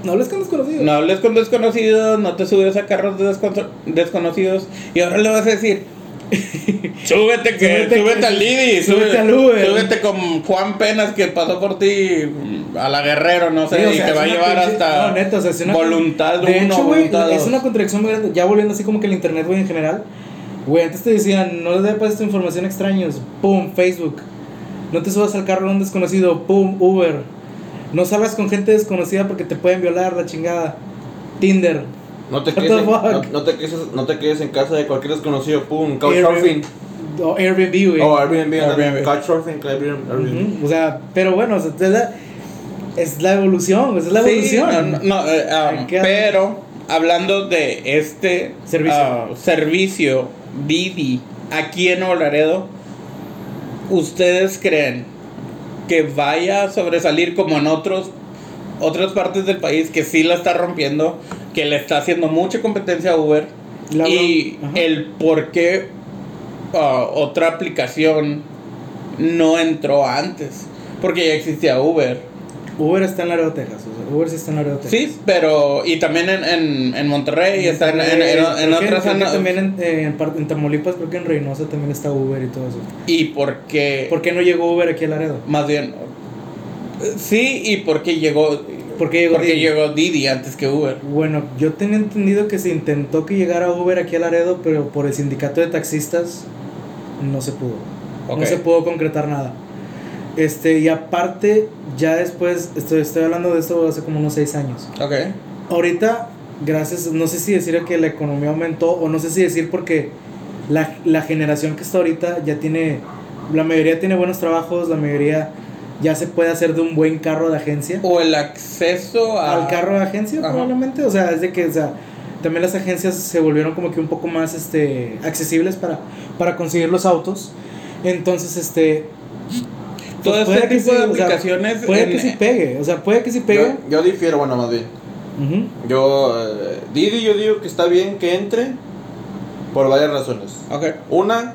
No hables con desconocidos. no hables con desconocidos, no te subes a carros de descon- desconocidos y ahora le vas a decir... Súbete que Súbete súbete, que- al Didi, súbete al Uber. súbete con Juan Penas que pasó por ti a la Guerrero, no sé, Sí, o y te va a llevar hasta no, neta, o sea, es una voluntad de uno, hecho, es una contradicción muy grande. Ya volviendo así como que el internet, güey, en general. Güey, antes te decían, no le des tu información a extraños. Pum, Facebook. No te subas al carro de un desconocido. Pum, Uber. No salgas con gente desconocida porque te pueden violar la chingada. Tinder. No te, What quedes the en, fuck? no, no te quedes, no te quedes en casa de cualquier desconocido, pum, couchsurfing. O Airbnb, güey. O Airbnb, Airbnb. couchsurfing, Airbnb. Airbnb. O sea, pero bueno, o sea, es la, es la evolución, es la Sí, evolución. no, no, eh, ah, pero hablando de este Servicio. ah, servicio Didi aquí en Olaredo, ¿ustedes creen que vaya a sobresalir como en otros otras partes del país que sí la está rompiendo, que le está haciendo mucha competencia a Uber La- y ajá. el por qué ah, otra aplicación no entró antes? Porque ya existía Uber. Uber está en Laredo, Texas. Uber sí está en Laredo, Texas. Sí, pero y también en, en, en Monterrey, está en, en, en- en otras zonas. también en, eh, en, Tamaulipas, creo que en Reynosa también está Uber y todo eso. Y porque, ¿Por qué no llegó Uber aquí a Laredo? más bien, sí, y porque llegó, ¿Por qué llegó porque Didi? llegó Didi antes que Uber. Bueno, yo tenía entendido que se intentó que llegara Uber aquí a Laredo, pero por el sindicato de taxistas no se pudo. Ok. No se pudo concretar nada. Este, y aparte, ya después, estoy, estoy hablando de esto hace como unos seis años. Ok. Ahorita, gracias, no sé si decir que la economía aumentó o no sé si decir porque la, la generación que está ahorita ya tiene, la mayoría tiene buenos trabajos, la mayoría ya se puede hacer de un buen carro de agencia. O el acceso a... Al carro de agencia Ajá. probablemente, o sea, es de que, o sea, también las agencias se volvieron como que un poco más, este, accesibles para, para conseguir los autos. Entonces, este... Todo pues este tipo sí, de o sea, aplicaciones puede en- que sí pegue, o sea, puede que sí pegue. Yo, yo difiero, bueno, más bien. Yo, eh, Didi, yo digo que está bien que entre por varias razones. Ok. Una,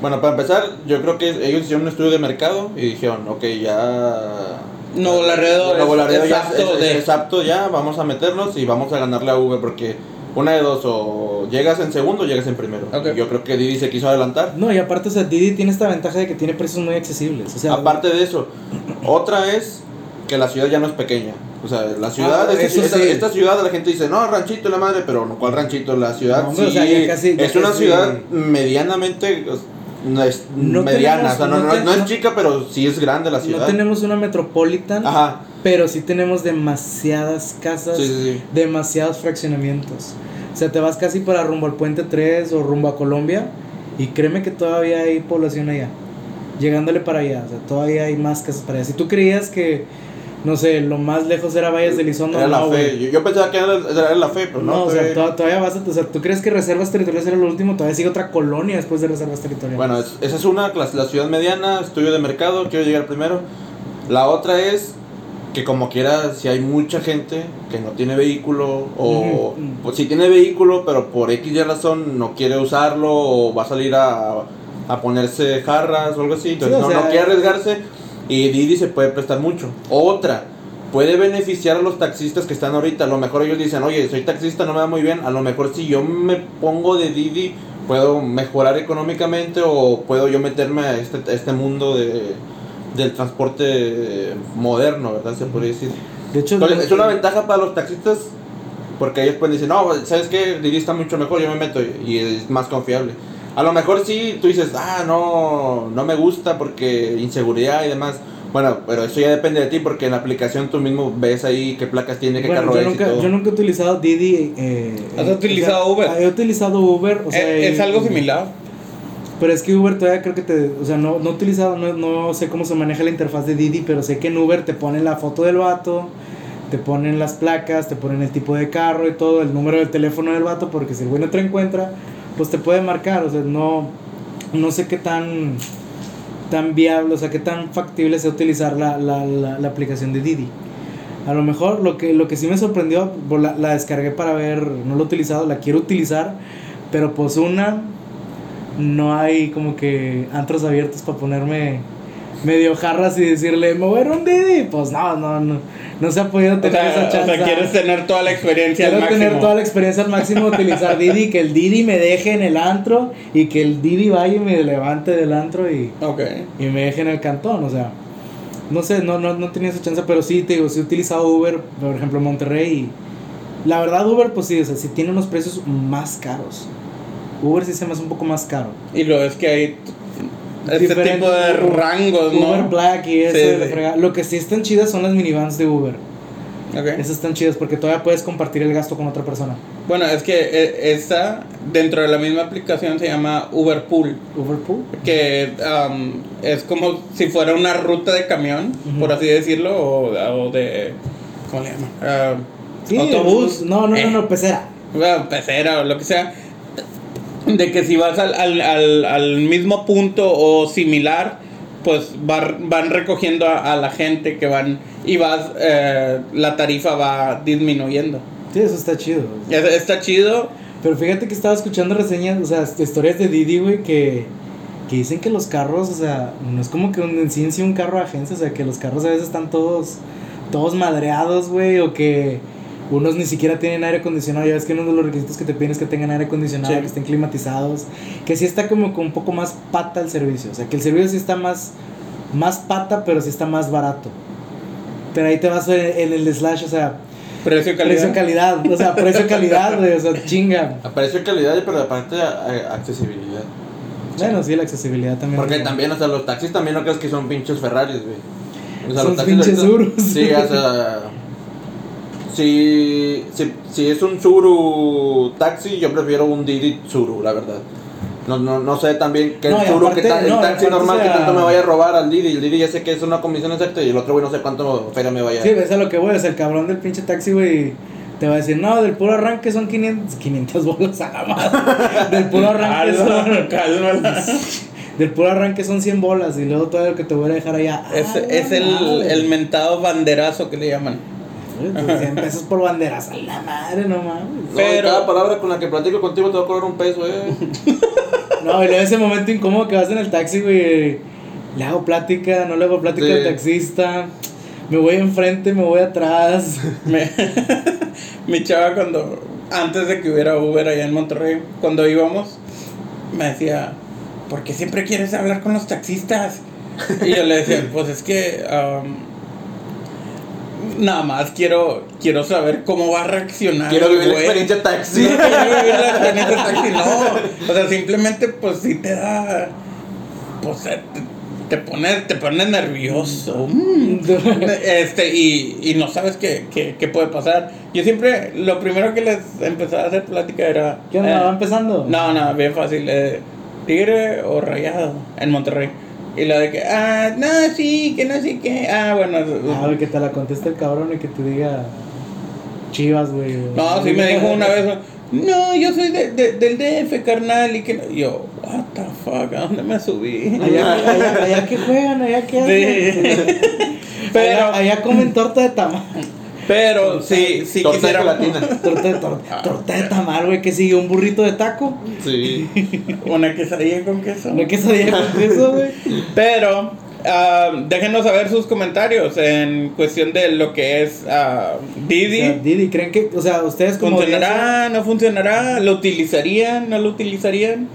bueno, para empezar, yo creo que ellos hicieron un estudio de mercado y dijeron, ok, ya. Laredo Nuevo es- Laredo es apto es, de- es apto ya, vamos a meternos y vamos a ganarle a Uber porque una de dos, o llegas en segundo o llegas en primero. Ok. Y Yo creo que Didi se quiso adelantar. No, y aparte, o sea, Didi tiene esta ventaja de que tiene precios muy accesibles. O sea, Aparte de eso, otra es que la ciudad ya no es pequeña. O sea, la ciudad, Ah, esta, eso esta- sí. esta ciudad la gente dice, no, ranchito la madre, pero no, ¿cuál ranchito? La ciudad No, hombre, sí, o sea, ya casi- es una ciudad medianamente, no es No mediana, tenemos- o sea, no, no no- no es no- chica, pero sí es grande la no ciudad. tenemos una metropolitan, Ajá, pero sí tenemos demasiadas casas, sí, sí, sí. demasiados fraccionamientos. O sea, te vas casi para rumbo al Puente 3 o rumbo a Colombia y créeme que todavía hay población allá. Llegándole para allá, o sea, todavía hay más casas para allá. Si tú creías que, no sé, lo más lejos era Valles de Elizondo, Era la no, fe. Yo, yo pensaba que era, era la fe, pero no. No, o sea, fue- to- todavía vas a, o sea, tú crees que reservas territoriales era lo último, todavía sigue otra colonia después de reservas territoriales. Bueno, es- esa es una, la, la ciudad mediana, estudio de mercado, quiero llegar primero. La otra es que como quiera, si hay mucha gente que no tiene vehículo o Ujú. pues, si tiene vehículo pero por X y razón no quiere usarlo o va a salir a, a ponerse jarras o algo así, entonces Sí, no, sea, no quiere arriesgarse y Didi se puede prestar mucho. Otra, puede beneficiar a los taxistas que están ahorita, a lo mejor ellos dicen, oye, soy taxista, no me va muy bien, a lo mejor si yo me pongo de Didi puedo mejorar económicamente o puedo yo meterme a este, a este mundo de, del transporte moderno, ¿verdad? Se podría decir. de hecho, Entonces, es una ventaja para los taxistas porque ellos pueden decir, no, ¿sabes qué? Didi está mucho mejor, yo me meto y es más confiable. A lo mejor sí, tú dices, ah, no, no me gusta porque inseguridad y demás. Bueno, pero eso ya depende de ti porque en la aplicación tú mismo ves ahí qué placas tiene, qué Bueno, carro yo es y nunca, todo. yo nunca he utilizado Didi. Eh, ¿Has eh, utilizado o sea, Uber? He utilizado Uber, o sea, es, es y- algo similar. Pero es que Uber todavía creo que te. O sea, no, no he utilizado, no, no sé cómo se maneja la interfaz de Didi, pero sé que en Uber te pone la foto del vato, te ponen las placas, te ponen el tipo de carro y todo, el número del teléfono del vato, porque si el güey no te encuentra, pues te puede marcar, o sea, no, no sé qué tan, tan viable, o sea, qué tan factible sea utilizar la, la, la, aplicación de Didi. A lo mejor lo que, lo que sí me sorprendió, pues, la, la descargué para ver, no lo he utilizado, la quiero utilizar, pero pues una, no hay como que antros abiertos para ponerme medio jarras y decirle, me voy a un Didi. Pues no, no, no, no se ha podido O tener sea, esa o chance. sea, quieres tener toda la experiencia al Quiero máximo. tener toda la experiencia al máximo utilizar Didi, que el Didi me deje en el antro y que el Didi vaya y me levante del antro y, Ok. y me deje en el cantón, o sea, no sé, no, no, no tenía esa chance, pero sí, te digo, sí he utilizado Uber, por ejemplo, en Monterrey y la verdad Uber, pues sí, o sea, sí tiene unos precios más caros. Uber sí se me hace un poco más caro. Y lo es que hay este tipo de rangos, ¿no? Uber Black y eso, Sí, sí. Lo que sí están chidas son las minivans de Uber. Ok. Esas están chidas porque todavía puedes compartir el gasto con otra persona. Bueno, es que eh, esta, dentro de la misma aplicación, se llama Uber Pool. Uber Pool. Que um, es como si fuera una ruta de camión, Ujú. por así decirlo, o, o de. ¿Cómo le llaman? Ah, Sí, autobús. No, no, Eh, no, no, pecera. bueno, pecera o lo que sea. De que si vas al, al, al, al mismo punto o similar, pues va- van recogiendo a, a la gente que van y vas, eh, la tarifa va disminuyendo. Sí, eso está chido. Es- Está chido. Pero fíjate que estaba escuchando reseñas, o sea, historias de Didi, güey, que, que dicen que los carros, o sea, no es como que un, en sí un carro de agencia, o sea, que los carros a veces están todos, todos madreados, güey, o que unos ni siquiera tienen aire acondicionado. Ya ves que uno de los requisitos que te piden es que tengan aire acondicionado, Sí. que estén climatizados, que sí está como con un poco más pata el servicio, o sea, que el servicio sí está más, más pata, pero sí está más barato. Pero ahí te vas en, el slash, o sea, Precio calidad. precio calidad, o sea, precio calidad, güey, o sea, chinga. Apareció calidad, pero aparte a- a- accesibilidad. Bueno, sí, la accesibilidad también. Porque ¿no? también, o sea, los taxis también no crees que son pinches Ferraris, güey. O sea, Son los taxis pinches Urus. Sí, o sea. Si, si, si es un Suru taxi, yo prefiero un Didi Suru, la verdad. No, no, no sé también que el No, y Suru, aparte- que ta- el taxi normal, o que sea- tanto me vaya a robar al Didi. El Didi ya sé que es una comisión exacta y el otro, güey, no sé cuánto feria me vaya Sí, ves a lo que voy, sea, el cabrón del pinche taxi, güey, te va a decir, no, del puro arranque son 500, 500 bolas a la madre. Del puro arranque son, del puro arranque son 100 bolas y luego todo lo que te voy a dejar allá. Es, ah, es el, el mentado banderazo que le llaman. Güey, pues, 100 pesos por banderas, a la madre, no mames. No, y Pero- cada palabra con la que platico contigo te va a cobrar un peso, eh. No, y luego ese momento incómodo que vas en el taxi, güey. Le hago plática, no le hago plática Sí. al taxista. Me voy enfrente, me voy atrás. Me- mi chava cuando, antes de que hubiera Uber allá en Monterrey, cuando íbamos, me decía, ¿por qué siempre quieres hablar con los taxistas? Y yo le decía, pues es que um, nada más quiero, quiero saber cómo va a reaccionar. Quiero vivir la güey". experiencia taxi. No quiero vivir la experiencia taxi, no. O sea, simplemente pues sí te da, pues te, te pone, te pone nervioso. Mm. Este, y, y no sabes qué, qué, qué puede pasar. Yo siempre, lo primero que les empezaba a hacer plática era... ¿Qué onda? eh, ¿Va empezando? no, no, bien fácil. eh, tigre o rayado en Monterrey. Y la de que, ah, no, sí, que no sé qué. Ah, bueno. Ah, güey, que te la conteste el cabrón y que te diga chivas, güey. No, sí me dijo una vez, no, yo soy de, de- del DF, carnal, y que no- yo, what the fuck, ¿a dónde me subí? Allá, allá, allá que juegan, allá que hacen. Sí. Pero, allá, allá comen torta de tamal. Pero, sí, sí Torta de quisiera, gelatina. Torta de, tor- torta de tamal, güey, que sigue un burrito de taco. Sí. una quesadilla con queso. Una quesadilla con queso, güey. Pero, ah, déjenos saber sus comentarios en cuestión de lo que es ah, Didi. O sea, Didi, ¿creen que, o sea, ustedes como audiencia- ¿Funcionará? ¿No funcionará? ¿Lo utilizarían? ¿No lo utilizarían?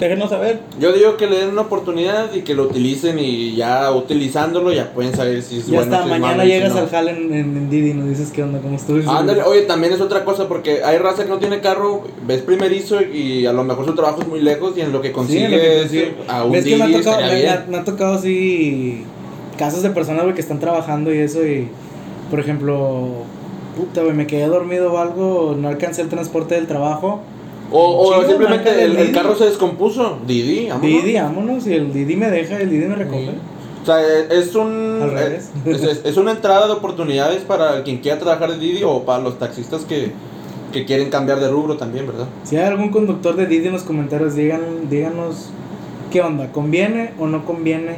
Déjenos saber. Yo digo que le den una oportunidad y que lo utilicen y ya utilizándolo ya pueden saber si es Ya bueno. está, si es mañana malo y si llegas no. al jale en, en, en Didi y nos dices qué onda, cómo estuvo. Ándale, oye, también es otra cosa porque hay raza que no tiene carro, ves primerizo y a lo mejor su trabajo es muy lejos y en lo que Sí, consigue lo que a un Ves que me ha tocado, estaría me, bien. ha- me ha tocado así casos de personas, que están trabajando y eso y, por ejemplo, puta, güey, me quedé dormido o algo, no alcancé el transporte del trabajo. O, o simplemente el, el Didi. carro se descompuso. Didi, vámonos. Didi, vámonos, y el Didi me deja, el Didi me recoge. Sí. O sea, es un. Al revés. Es, es- es una entrada de oportunidades para quien quiera trabajar de Didi o para los taxistas que, que quieren cambiar de rubro también, ¿verdad? Si hay algún conductor de Didi en los comentarios, digan, díganos qué onda, ¿conviene o no conviene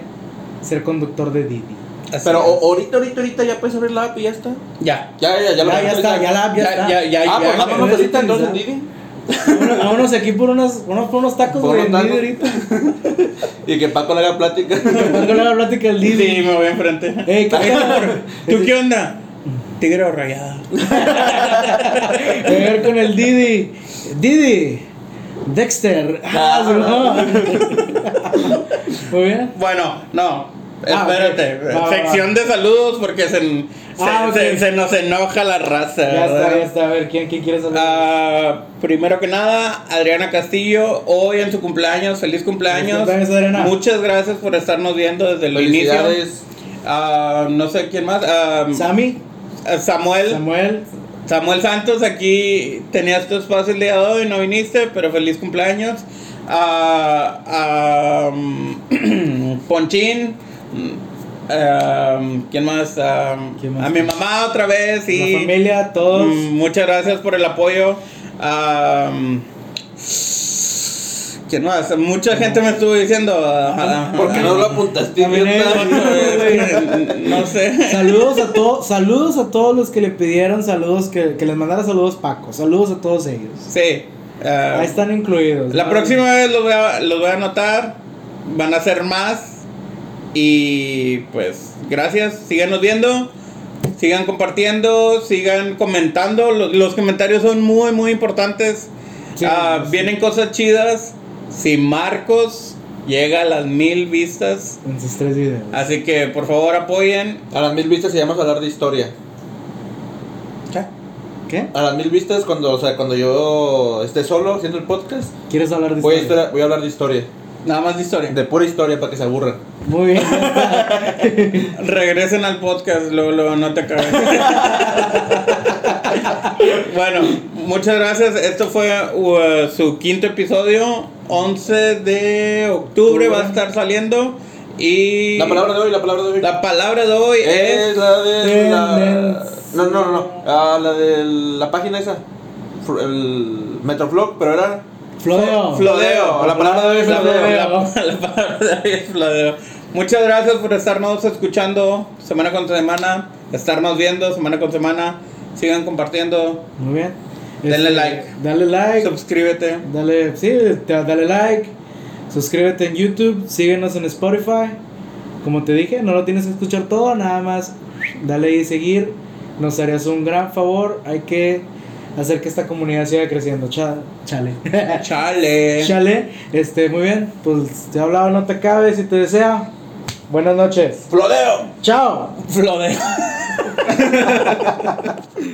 ser conductor de Didi? Así Pero es. ahorita, ahorita, ahorita ya puedes abrir la app y ya está. Ya. Ya, ya, ya, lo Ya, ya puedes está, ya la app ya, Ya, está. ya, ya, Ah, pues ya. vámonos ya, ahorita ya, entonces, ya. Didi. Vámonos- aquí por unos, unos, por unos tacos, güey, ahorita. Y que Paco le haga plática. Con la plática del Didi. Sí, me voy enfrente. Ey, ¿qué? ¿Tú qué onda? Tigre o rayada. Llegar con el Didi. Didi. Dexter. Ah, sí, Muy bien. Bueno, no. Ah, Espérate. ok. Va, va, Sección de saludos porque se, se, Ah, se- se nos enoja la raza. Ya ¿verdad? está, ya está. A ver, ¿quién, quién quiere saber? Ah, primero que nada, Adriana Castillo, hoy en su cumpleaños, feliz cumpleaños. Feliz cumpleaños, Adriana. Muchas gracias por estarnos viendo desde el inicio. Felicidades. Ah, no sé quién más. Ah, Sammy. Samuel. Samuel. Samuel Santos, aquí tenías tu espacio el día de hoy, no viniste, pero feliz cumpleaños. Mm, Ponchín. Ah, ¿Quién más? Ah, ¿Quién más? A mi mamá otra vez. Y, La familia, todos. Mm, muchas gracias por el apoyo. Am, ¿Quién más? Mucha gente me estuvo diciendo. ¿Por qué no lo apuntaste, no sé. Saludos a todos, saludos a todos los que le pidieron saludos, que, que les mandara saludos Paco. Saludos a todos ellos. Sí. ah, Ahí están incluidos. La ¿no? próxima vez los voy, a, los voy a anotar. Van a ser más. Y pues, gracias. Síganos viendo. Sigan compartiendo. Sigan comentando. Los, los comentarios son muy, muy importantes. Sí, Ah, sí. Vienen cosas chidas. Si Marcos llega a las mil vistas. En sus tres videos. Así que por favor apoyen. A las mil vistas se llama hablar de historia. ¿Qué? A las mil vistas, cuando, o sea, cuando yo esté solo haciendo el podcast, ¿Quieres hablar de voy a, historia? historia- voy a hablar de historia. Nada más de historia. De pura historia para que se aburran. Muy bien. Regresen al podcast, luego, luego no te acabes. bueno, muchas gracias. Esto fue uh, su quinto episodio. 11 de octubre va a estar saliendo. Y La palabra de hoy, la palabra de hoy. la palabra de hoy es es. la de la... No, no, no, no. Ah, la de la página esa. El Metroflog, pero era... Flodeo. Flodeo. La palabra de hoy es flodeo. la- la palabra de hoy es flodeo. Muchas gracias por estarnos escuchando semana con semana, estarnos viendo semana con semana. Sigan compartiendo. Muy bien. Denle Este, like. Dale like. Suscríbete. Dale, sí, te- dale like. Suscríbete en YouTube. Síguenos en Spotify. Como te dije, no lo tienes que escuchar todo, nada más dale ahí seguir. Nos harías un gran favor. Hay que hacer que esta comunidad siga creciendo. Cha- chale. Chale. Chale. Este, muy bien. Pues te he hablado, no te acabes y te desea. Buenas noches. ¡Flodeo! Chao. Flodeo.